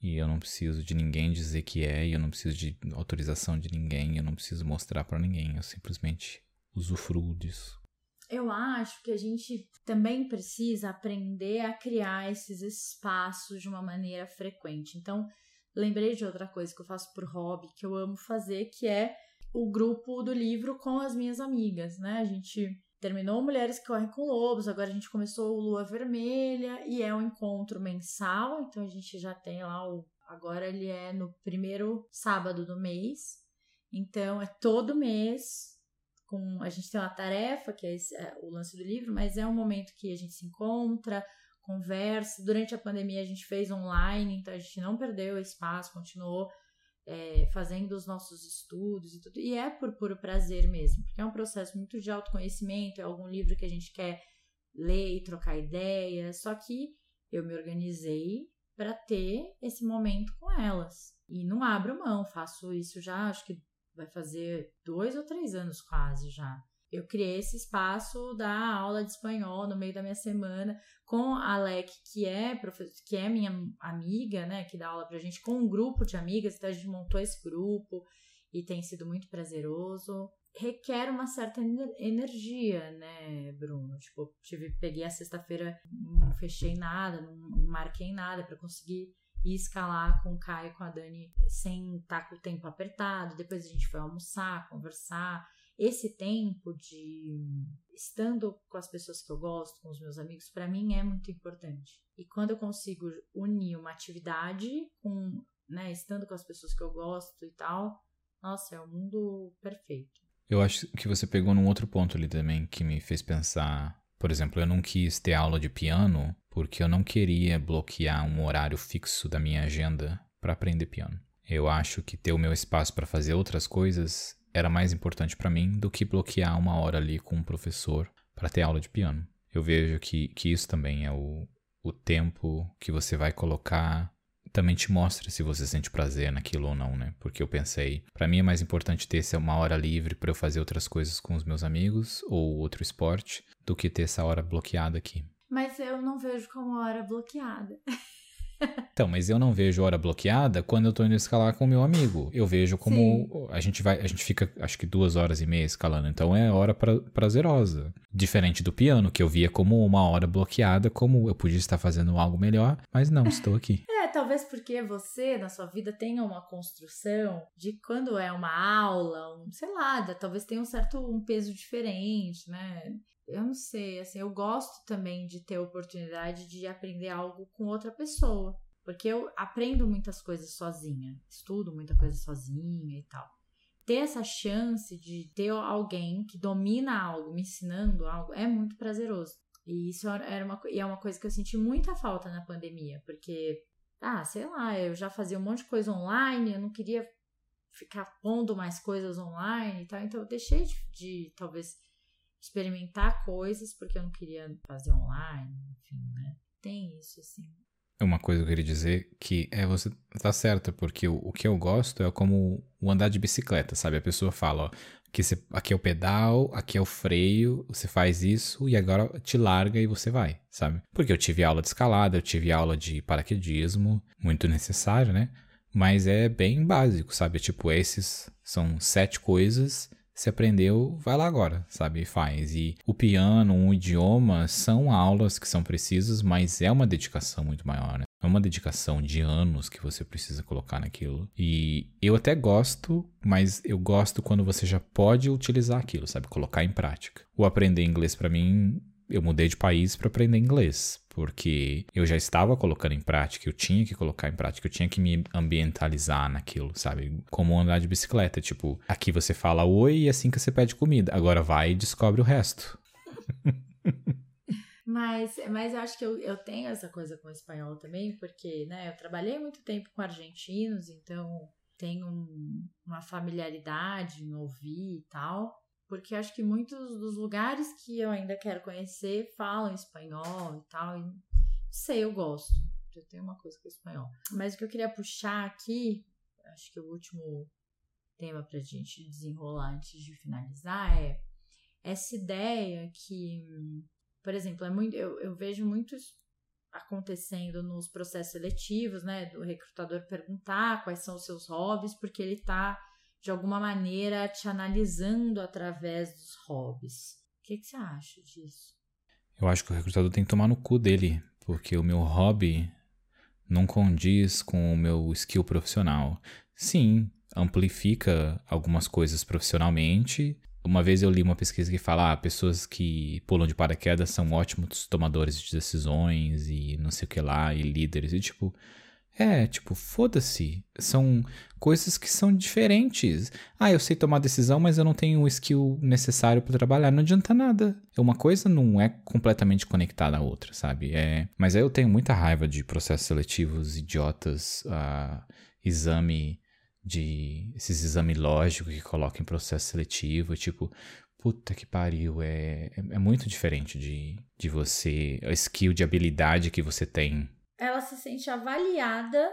E eu não preciso de ninguém dizer que é, e eu não preciso de autorização de ninguém, eu não preciso mostrar para ninguém, eu simplesmente usufruo disso. Eu acho que a gente também precisa aprender a criar esses espaços de uma maneira frequente. Então, lembrei de outra coisa que eu faço por hobby, que eu amo fazer, que é o grupo do livro com as minhas amigas, né? A gente terminou Mulheres que Correm com Lobos, agora a gente começou o Lua Vermelha e é um encontro mensal, então a gente já tem lá o. Agora ele é no primeiro sábado do mês, então é todo mês. Com, a gente tem uma tarefa, que é, esse, é o lance do livro, mas é um momento que a gente se encontra, conversa. Durante a pandemia a gente fez online, então a gente não perdeu espaço, continuou é, fazendo os nossos estudos e tudo. E é por puro prazer mesmo, porque é um processo muito de autoconhecimento, é algum livro que a gente quer ler e trocar ideias. Só que eu me organizei para ter esse momento com elas. E não abro mão, faço isso já, acho que vai fazer dois ou três anos quase já eu criei esse espaço da aula de espanhol no meio da minha semana com a Alec, que é que é minha amiga, né, que dá aula pra gente, com um grupo de amigas, então a gente montou esse grupo e tem sido muito prazeroso. Requer uma certa energia, né, Bruno? Tipo, tive, peguei a sexta-feira, não fechei nada, não marquei nada para conseguir ir escalar com o Caio e com a Dani sem estar com o tempo apertado. Depois a gente foi almoçar, conversar esse tempo de estando com as pessoas que eu gosto, com os meus amigos, para mim é muito importante. E quando eu consigo unir uma atividade com, né, estando com as pessoas que eu gosto e tal, nossa, é o um mundo perfeito. Eu acho que você pegou num outro ponto ali também que me fez pensar. Por exemplo, eu não quis ter aula de piano porque eu não queria bloquear um horário fixo da minha agenda para aprender piano. Eu acho que ter o meu espaço para fazer outras coisas era mais importante para mim do que bloquear uma hora ali com um professor para ter aula de piano. Eu vejo que, que isso também é o, o tempo que você vai colocar também te mostra se você sente prazer naquilo ou não, né? Porque eu pensei, para mim é mais importante ter essa uma hora livre para eu fazer outras coisas com os meus amigos ou outro esporte do que ter essa hora bloqueada aqui. Mas eu não vejo como hora bloqueada. Então, mas eu não vejo hora bloqueada quando eu tô indo escalar com o meu amigo. Eu vejo como Sim. a gente vai, a gente fica acho que duas horas e meia escalando, então é hora pra, prazerosa. Diferente do piano, que eu via como uma hora bloqueada, como eu podia estar fazendo algo melhor, mas não, estou aqui. É, talvez porque você, na sua vida, tenha uma construção de quando é uma aula, um, sei lá, talvez tenha um certo um peso diferente, né? Eu não sei, assim, eu gosto também de ter a oportunidade de aprender algo com outra pessoa. Porque eu aprendo muitas coisas sozinha, estudo muita coisa sozinha e tal. Ter essa chance de ter alguém que domina algo, me ensinando algo, é muito prazeroso. E isso era uma, e é uma coisa que eu senti muita falta na pandemia, porque, ah, sei lá, eu já fazia um monte de coisa online, eu não queria ficar pondo mais coisas online e tal, então eu deixei de, de talvez experimentar coisas, porque eu não queria fazer online, enfim, né? Tem isso, assim. Uma coisa que eu queria dizer que é você tá certa, porque o, o que eu gosto é como o andar de bicicleta, sabe? A pessoa fala, ó, que você, aqui é o pedal, aqui é o freio, você faz isso e agora te larga e você vai, sabe? Porque eu tive aula de escalada, eu tive aula de paraquedismo, muito necessário, né? Mas é bem básico, sabe? Tipo, esses são sete coisas se aprendeu, vai lá agora, sabe? Faz. E o piano, um idioma, são aulas que são precisas, mas é uma dedicação muito maior, né? É uma dedicação de anos que você precisa colocar naquilo. E eu até gosto, mas eu gosto quando você já pode utilizar aquilo, sabe? Colocar em prática. O aprender inglês para mim, eu mudei de país para aprender inglês, porque eu já estava colocando em prática, eu tinha que colocar em prática, eu tinha que me ambientalizar naquilo, sabe? Como andar de bicicleta, tipo, aqui você fala oi e assim que você pede comida, agora vai e descobre o resto. Mas, mas eu acho que eu, eu tenho essa coisa com o espanhol também, porque né, eu trabalhei muito tempo com argentinos, então tenho um, uma familiaridade em ouvir e tal. Porque acho que muitos dos lugares que eu ainda quero conhecer falam espanhol e tal. E sei, eu gosto. Eu tenho uma coisa com espanhol. Mas o que eu queria puxar aqui, acho que o último tema pra gente desenrolar antes de finalizar é essa ideia que, por exemplo, é muito, eu, eu vejo muitos acontecendo nos processos seletivos, né, do recrutador perguntar quais são os seus hobbies, porque ele está de alguma maneira te analisando através dos hobbies. O que, que você acha disso? Eu acho que o recrutador tem que tomar no cu dele, porque o meu hobby não condiz com o meu skill profissional. Sim, amplifica algumas coisas profissionalmente. Uma vez eu li uma pesquisa que fala: ah, pessoas que pulam de paraquedas são ótimos tomadores de decisões e não sei o que lá, e líderes. E tipo, é, tipo, foda-se. São coisas que são diferentes. Ah, eu sei tomar decisão, mas eu não tenho o skill necessário para trabalhar. Não adianta nada. Uma coisa não é completamente conectada à outra, sabe? É... Mas aí eu tenho muita raiva de processos seletivos idiotas, uh, exame de. esses exames lógicos que colocam em processo seletivo. Tipo, puta que pariu. É, é, é muito diferente de, de você. A skill de habilidade que você tem ela se sente avaliada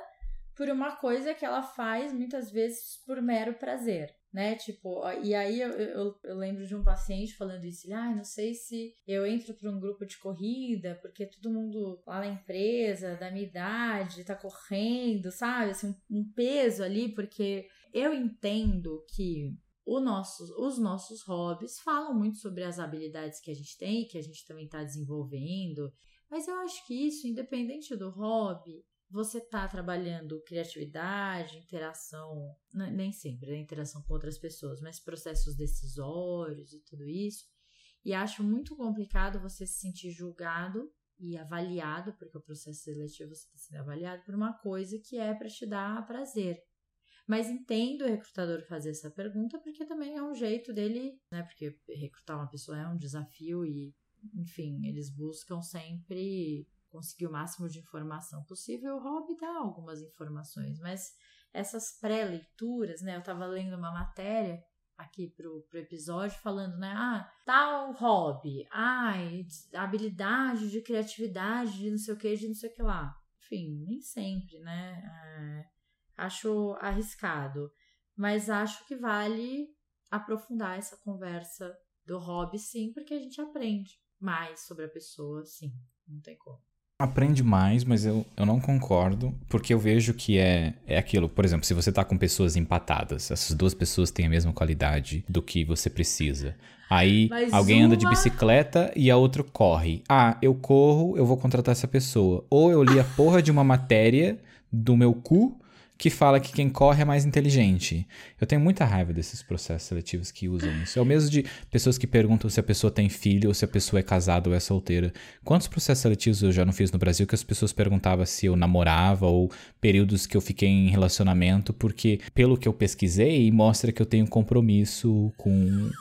por uma coisa que ela faz muitas vezes por mero prazer, né? Tipo, e aí eu, eu, eu lembro de um paciente falando isso, ah, não sei se eu entro para um grupo de corrida, porque todo mundo lá na empresa, da minha idade, tá correndo, sabe? Assim, um, um peso ali, porque eu entendo que nosso, os nossos hobbies falam muito sobre as habilidades que a gente tem, que a gente também está desenvolvendo, mas eu acho que isso, independente do hobby, você está trabalhando criatividade, interação, nem sempre, né? interação com outras pessoas, mas processos decisórios e tudo isso. E acho muito complicado você se sentir julgado e avaliado, porque o processo seletivo você está sendo avaliado por uma coisa que é para te dar prazer. Mas entendo o recrutador fazer essa pergunta, porque também é um jeito dele, né? Porque recrutar uma pessoa é um desafio e enfim, eles buscam sempre conseguir o máximo de informação possível. O hobby dá algumas informações, mas essas pré-leituras, né? Eu estava lendo uma matéria aqui pro, pro episódio falando, né? Ah, tal hobby, ai, habilidade de criatividade, de não sei o que, de não sei o que lá. Enfim, nem sempre, né? É, acho arriscado, mas acho que vale aprofundar essa conversa do hobby, sim, porque a gente aprende mais sobre a pessoa, sim. Não tem como. Aprende mais, mas eu, eu não concordo, porque eu vejo que é, é aquilo. Por exemplo, se você tá com pessoas empatadas, essas duas pessoas têm a mesma qualidade do que você precisa. Aí mas alguém uma... anda de bicicleta e a outra corre. Ah, eu corro, eu vou contratar essa pessoa. Ou eu li a porra de uma matéria do meu cu que fala que quem corre é mais inteligente. Eu tenho muita raiva desses processos seletivos que usam isso. É o mesmo de pessoas que perguntam se a pessoa tem filho ou se a pessoa é casada ou é solteira. Quantos processos seletivos eu já não fiz no Brasil que as pessoas perguntavam se eu namorava ou períodos que eu fiquei em relacionamento, porque pelo que eu pesquisei, mostra que eu tenho compromisso com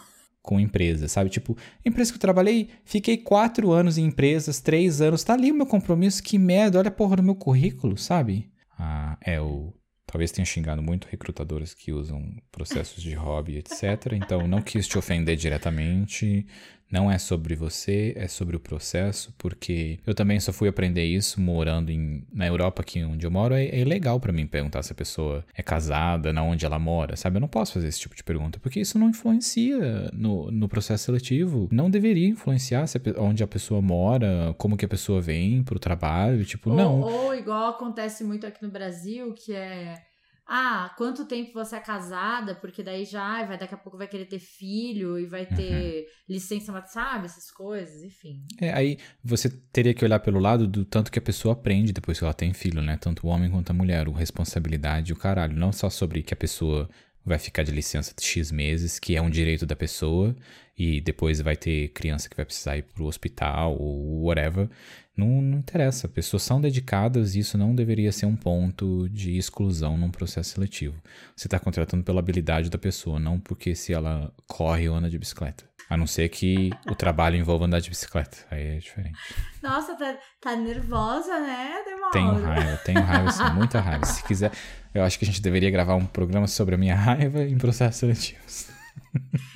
com empresa, sabe? Tipo, empresa que eu trabalhei, fiquei quatro anos em empresas, três anos, tá ali o meu compromisso, que merda, olha a porra do meu currículo, sabe? Ah, é o Talvez tenha xingado muito recrutadores que usam processos de hobby, etc. Então, não quis te ofender diretamente. Não é sobre você, é sobre o processo, porque eu também só fui aprender isso morando em, na Europa, aqui onde eu moro. É, é legal para mim perguntar se a pessoa é casada, na onde ela mora, sabe? Eu não posso fazer esse tipo de pergunta, porque isso não influencia no, no processo seletivo. Não deveria influenciar se a, onde a pessoa mora, como que a pessoa vem pro trabalho, tipo, ou, não. Ou igual acontece muito aqui no Brasil, que é ah, quanto tempo você é casada, porque daí já vai, daqui a pouco vai querer ter filho e vai ter uhum. licença, sabe? Essas coisas, enfim. É, aí você teria que olhar pelo lado do tanto que a pessoa aprende depois que ela tem filho, né? Tanto o homem quanto a mulher, o responsabilidade e o caralho. Não só sobre que a pessoa vai ficar de licença de X meses, que é um direito da pessoa, e depois vai ter criança que vai precisar ir pro hospital ou whatever. Não, não interessa, pessoas são dedicadas e isso não deveria ser um ponto de exclusão num processo seletivo. Você está contratando pela habilidade da pessoa, não porque se ela corre ou anda de bicicleta. A não ser que o trabalho envolva andar de bicicleta. Aí é diferente. Nossa, tá, tá nervosa, né, Demora? Tenho raiva, tenho raiva, sim, muita raiva. Se quiser, eu acho que a gente deveria gravar um programa sobre a minha raiva em processos seletivos.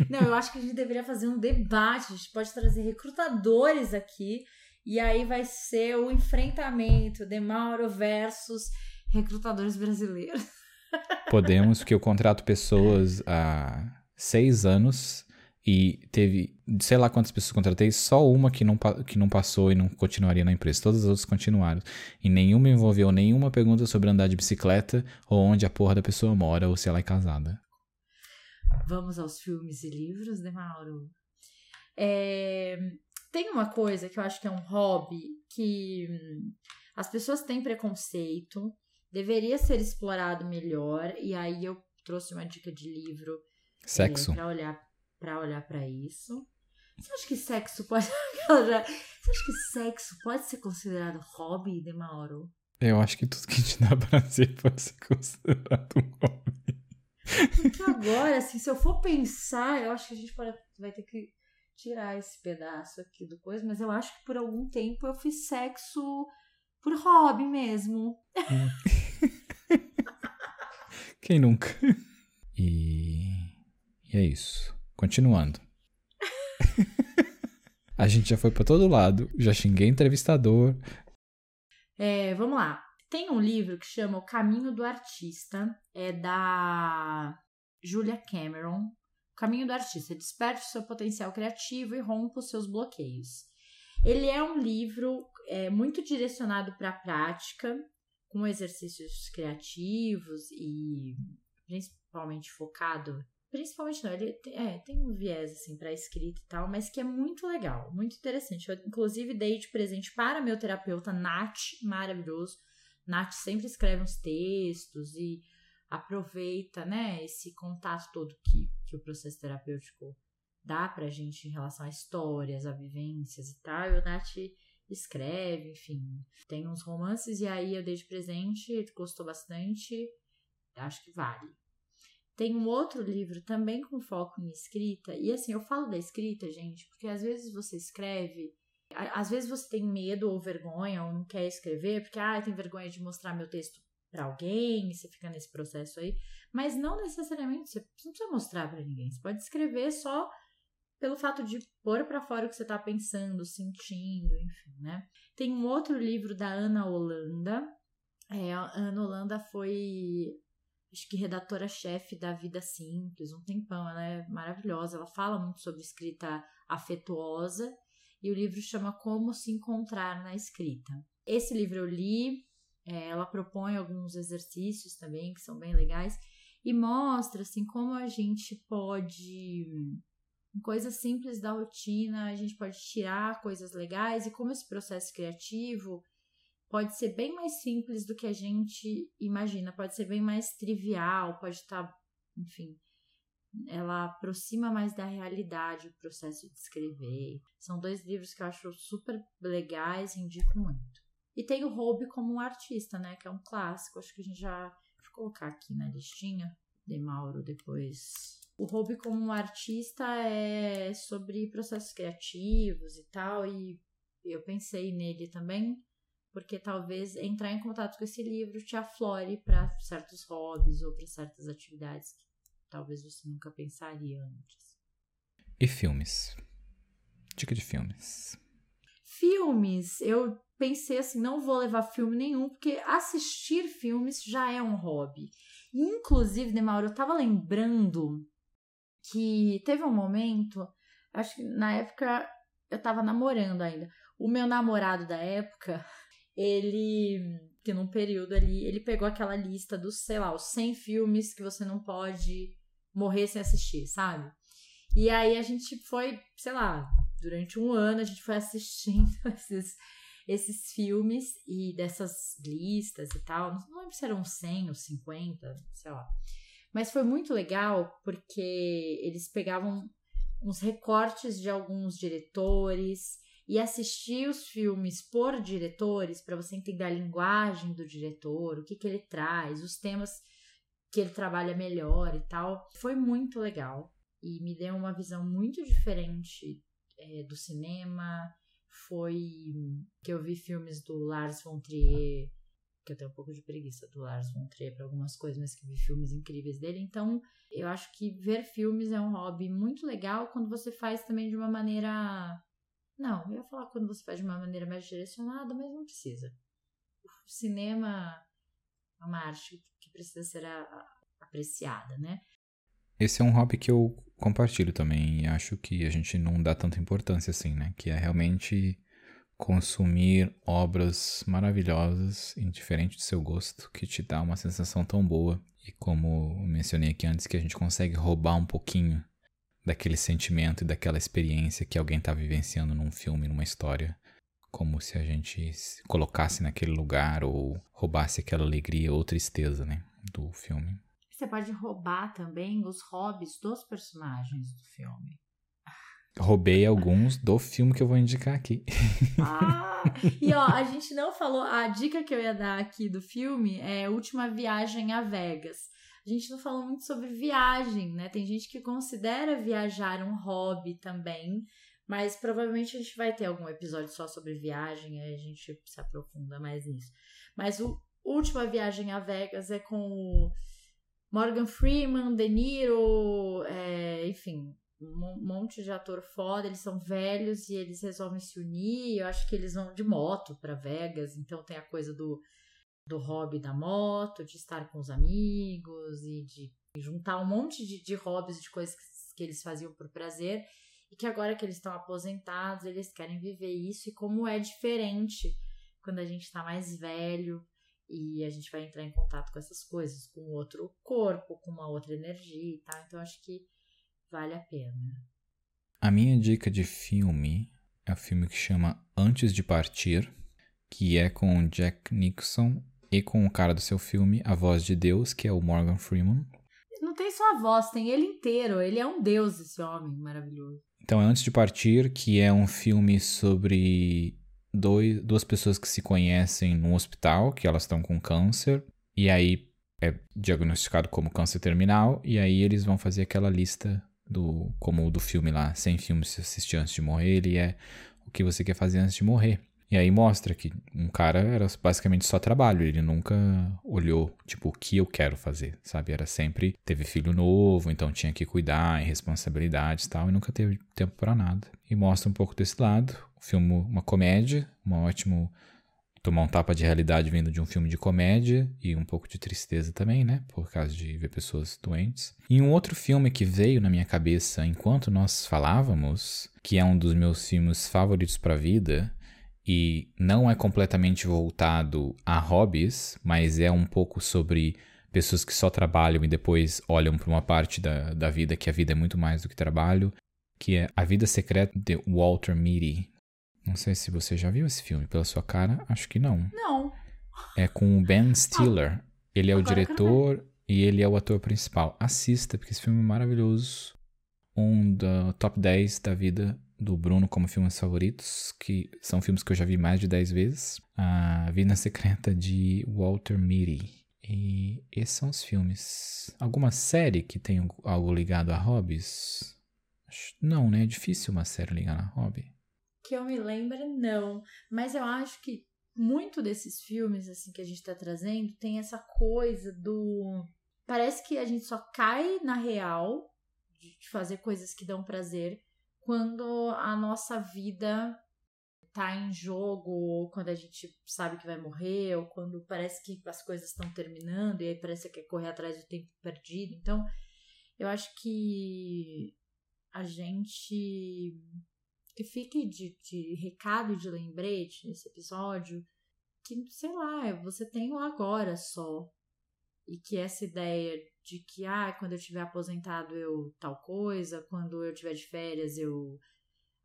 Não, eu acho que a gente deveria fazer um debate. A gente pode trazer recrutadores aqui. E aí vai ser o enfrentamento de Mauro versus recrutadores brasileiros. Podemos, porque eu contrato pessoas há seis anos e teve, sei lá quantas pessoas contratei, só uma que não, que não passou e não continuaria na empresa. Todas as outras continuaram. E nenhuma envolveu nenhuma pergunta sobre andar de bicicleta ou onde a porra da pessoa mora ou se ela é casada. Vamos aos filmes e livros, né, Mauro? É, tem uma coisa que eu acho que é um hobby que hum, as pessoas têm preconceito, deveria ser explorado melhor, e aí eu trouxe uma dica de livro Sexo. É, para olhar para olhar para isso. Você acha que sexo pode. Você acha que sexo pode ser considerado hobby, de Mauro? Eu acho que tudo que te dá prazer pode ser considerado um hobby. Porque agora, assim, se eu for pensar, eu acho que a gente pode, vai ter que tirar esse pedaço aqui do coisa, mas eu acho que por algum tempo eu fiz sexo por hobby mesmo. Quem nunca? E, e é isso. Continuando. a gente já foi para todo lado, já xinguei entrevistador. É, vamos lá. Tem um livro que chama O Caminho do Artista, é da Julia Cameron. O Caminho do Artista, desperte seu potencial criativo e rompa os seus bloqueios. Ele é um livro é, muito direcionado para a prática, com exercícios criativos e principalmente focado Principalmente não, ele tem, é, tem um viés assim para escrita e tal, mas que é muito legal, muito interessante. Eu inclusive dei de presente para meu terapeuta Nath, maravilhoso. Nath sempre escreve uns textos e aproveita, né, esse contato todo que, que o processo terapêutico dá pra gente em relação a histórias, a vivências e tal. E o Nath escreve, enfim, tem uns romances e aí eu dei de presente, gostou bastante, acho que vale. Tem um outro livro também com foco em escrita. E assim, eu falo da escrita, gente, porque às vezes você escreve, às vezes você tem medo ou vergonha ou não quer escrever, porque ah, tem vergonha de mostrar meu texto para alguém, você fica nesse processo aí. Mas não necessariamente, você não precisa mostrar para ninguém. Você pode escrever só pelo fato de pôr para fora o que você está pensando, sentindo, enfim, né? Tem um outro livro da Ana Holanda. É, a Ana Holanda foi acho que redatora-chefe da Vida Simples, um tempão. Ela é maravilhosa, ela fala muito sobre escrita afetuosa e o livro chama Como se encontrar na escrita. Esse livro eu li, é, ela propõe alguns exercícios também que são bem legais e mostra assim como a gente pode coisas simples da rotina, a gente pode tirar coisas legais e como esse processo criativo pode ser bem mais simples do que a gente imagina, pode ser bem mais trivial, pode estar, tá, enfim, ela aproxima mais da realidade o processo de escrever. São dois livros que eu acho super legais, indico muito. E tem o Hobby como um artista, né, que é um clássico, acho que a gente já vou colocar aqui na listinha de Mauro depois. O Hobby como um artista é sobre processos criativos e tal, e eu pensei nele também porque talvez entrar em contato com esse livro te aflore para certos hobbies ou para certas atividades que talvez você nunca pensaria antes. E filmes? Dica de filmes. Filmes, eu pensei assim, não vou levar filme nenhum, porque assistir filmes já é um hobby. Inclusive, Nemauro, eu tava lembrando que teve um momento, acho que na época eu tava namorando ainda. O meu namorado da época, ele que num período ali, ele pegou aquela lista dos, sei lá, os 100 filmes que você não pode morrer sem assistir, sabe? E aí a gente foi, sei lá, durante um ano a gente foi assistindo esses, esses filmes e dessas listas e tal. Não lembro se eram 100 ou 50, sei lá. Mas foi muito legal porque eles pegavam uns recortes de alguns diretores e assistir os filmes por diretores para você entender a linguagem do diretor, o que, que ele traz, os temas que ele trabalha melhor e tal. Foi muito legal e me deu uma visão muito diferente é, do cinema. Foi que eu vi filmes do Lars von Trier que eu tenho um pouco de preguiça do Lars von Trier para algumas coisas, mas que vi filmes incríveis dele. Então, eu acho que ver filmes é um hobby muito legal quando você faz também de uma maneira. Não, eu ia falar quando você faz de uma maneira mais direcionada, mas não precisa. O cinema é uma arte que precisa ser a, a, apreciada, né? Esse é um hobby que eu compartilho também e acho que a gente não dá tanta importância assim, né? Que é realmente consumir obras maravilhosas, indiferente do seu gosto, que te dá uma sensação tão boa. E como mencionei aqui antes, que a gente consegue roubar um pouquinho daquele sentimento e daquela experiência que alguém está vivenciando num filme, numa história. Como se a gente se colocasse naquele lugar ou roubasse aquela alegria ou tristeza, né, do filme. Você pode roubar também os hobbies dos personagens do filme. Roubei alguns do filme que eu vou indicar aqui. Ah, e ó, a gente não falou. A dica que eu ia dar aqui do filme é Última Viagem a Vegas. A gente não falou muito sobre viagem, né? Tem gente que considera viajar um hobby também, mas provavelmente a gente vai ter algum episódio só sobre viagem, aí a gente se aprofunda mais nisso. Mas o Última Viagem a Vegas é com Morgan Freeman, De Niro, é, enfim, um monte de ator foda, eles são velhos e eles resolvem se unir. Eu acho que eles vão de moto para Vegas, então tem a coisa do, do hobby da moto, de estar com os amigos e de juntar um monte de, de hobbies, de coisas que, que eles faziam por prazer e que agora que eles estão aposentados, eles querem viver isso e como é diferente quando a gente está mais velho e a gente vai entrar em contato com essas coisas, com outro corpo, com uma outra energia e tal. Então acho que vale a pena. A minha dica de filme é o um filme que chama Antes de Partir, que é com Jack Nixon e com o cara do seu filme, A Voz de Deus, que é o Morgan Freeman. Não tem só a voz, tem ele inteiro. Ele é um deus, esse homem maravilhoso. Então, é Antes de Partir, que é um filme sobre dois, duas pessoas que se conhecem no hospital, que elas estão com câncer, e aí é diagnosticado como câncer terminal, e aí eles vão fazer aquela lista do como o do filme lá, 100 filmes se assistir antes de morrer, ele é o que você quer fazer antes de morrer. E aí mostra que um cara era basicamente só trabalho, ele nunca olhou, tipo, o que eu quero fazer, sabe? Era sempre, teve filho novo, então tinha que cuidar, e responsabilidades e tal, e nunca teve tempo para nada. E mostra um pouco desse lado, o filme, uma comédia, um ótimo tomar um tapa de realidade vindo de um filme de comédia e um pouco de tristeza também, né? Por causa de ver pessoas doentes. E um outro filme que veio na minha cabeça enquanto nós falávamos, que é um dos meus filmes favoritos para vida e não é completamente voltado a hobbies, mas é um pouco sobre pessoas que só trabalham e depois olham para uma parte da, da vida que a vida é muito mais do que trabalho, que é A Vida Secreta de Walter Mitty. Não sei se você já viu esse filme. Pela sua cara, acho que não. Não. É com o Ben Stiller. Ah, ele é o diretor e ele é o ator principal. Assista, porque esse filme é maravilhoso. Um da top 10 da vida do Bruno como filmes favoritos, que são filmes que eu já vi mais de 10 vezes. A Vida Secreta de Walter Mitty. E esses são os filmes. Alguma série que tenha algo ligado a hobbies? Não, né? É difícil uma série ligada a hobby que eu me lembre, não. Mas eu acho que muito desses filmes assim que a gente está trazendo tem essa coisa do. Parece que a gente só cai na real de fazer coisas que dão prazer quando a nossa vida tá em jogo, ou quando a gente sabe que vai morrer, ou quando parece que as coisas estão terminando e aí parece que é correr atrás do tempo perdido. Então, eu acho que a gente que fique de, de recado de lembrete nesse episódio que, sei lá, você tem o agora só. E que essa ideia de que, ah, quando eu estiver aposentado eu tal coisa, quando eu estiver de férias eu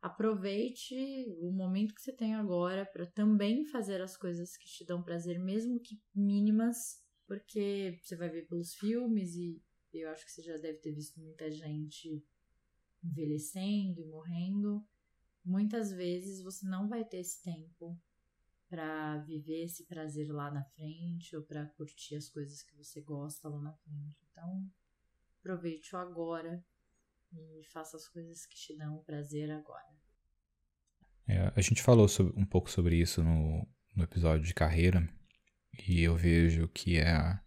aproveite o momento que você tem agora para também fazer as coisas que te dão prazer, mesmo que mínimas, porque você vai ver pelos filmes e eu acho que você já deve ter visto muita gente envelhecendo e morrendo. Muitas vezes você não vai ter esse tempo para viver esse prazer lá na frente ou para curtir as coisas que você gosta lá na frente. Então, aproveite o agora e faça as coisas que te dão prazer agora. É, a gente falou sobre, um pouco sobre isso no, no episódio de carreira e eu vejo que é a,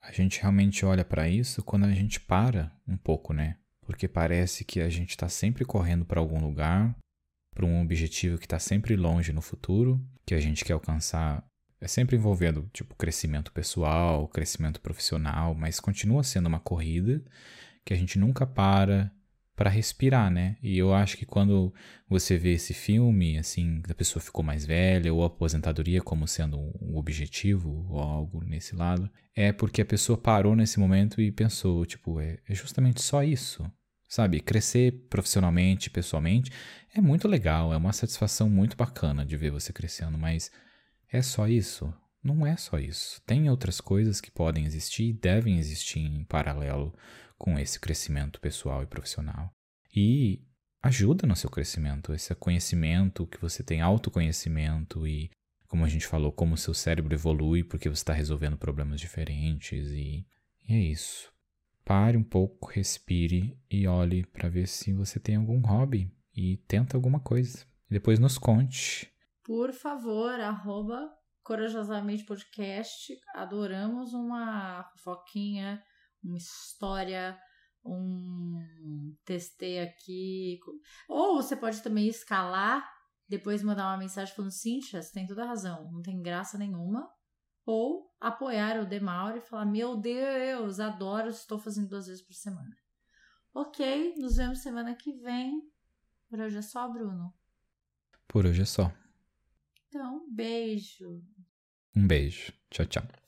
a gente realmente olha para isso quando a gente para um pouco, né? Porque parece que a gente está sempre correndo para algum lugar, para um objetivo que está sempre longe no futuro, que a gente quer alcançar. É sempre envolvendo, tipo, crescimento pessoal, crescimento profissional, mas continua sendo uma corrida que a gente nunca para para respirar, né? E eu acho que quando você vê esse filme, assim, a pessoa ficou mais velha ou aposentadoria como sendo um objetivo ou algo nesse lado, é porque a pessoa parou nesse momento e pensou, tipo, é, é justamente só isso. Sabe, crescer profissionalmente, pessoalmente, é muito legal, é uma satisfação muito bacana de ver você crescendo, mas é só isso? Não é só isso. Tem outras coisas que podem existir e devem existir em paralelo com esse crescimento pessoal e profissional. E ajuda no seu crescimento, esse conhecimento que você tem, autoconhecimento e, como a gente falou, como o seu cérebro evolui porque você está resolvendo problemas diferentes e, e é isso. Pare um pouco, respire e olhe para ver se você tem algum hobby e tenta alguma coisa. Depois nos conte. Por favor, arroba Corajosamente Podcast. Adoramos uma fofoquinha uma história, um testei aqui. Ou você pode também escalar, depois mandar uma mensagem falando, Cintia, você tem toda razão, não tem graça nenhuma. Ou apoiar o Demauro e falar, meu Deus, adoro, estou fazendo duas vezes por semana. Ok, nos vemos semana que vem. Por hoje é só, Bruno? Por hoje é só. Então, beijo. Um beijo. Tchau, tchau.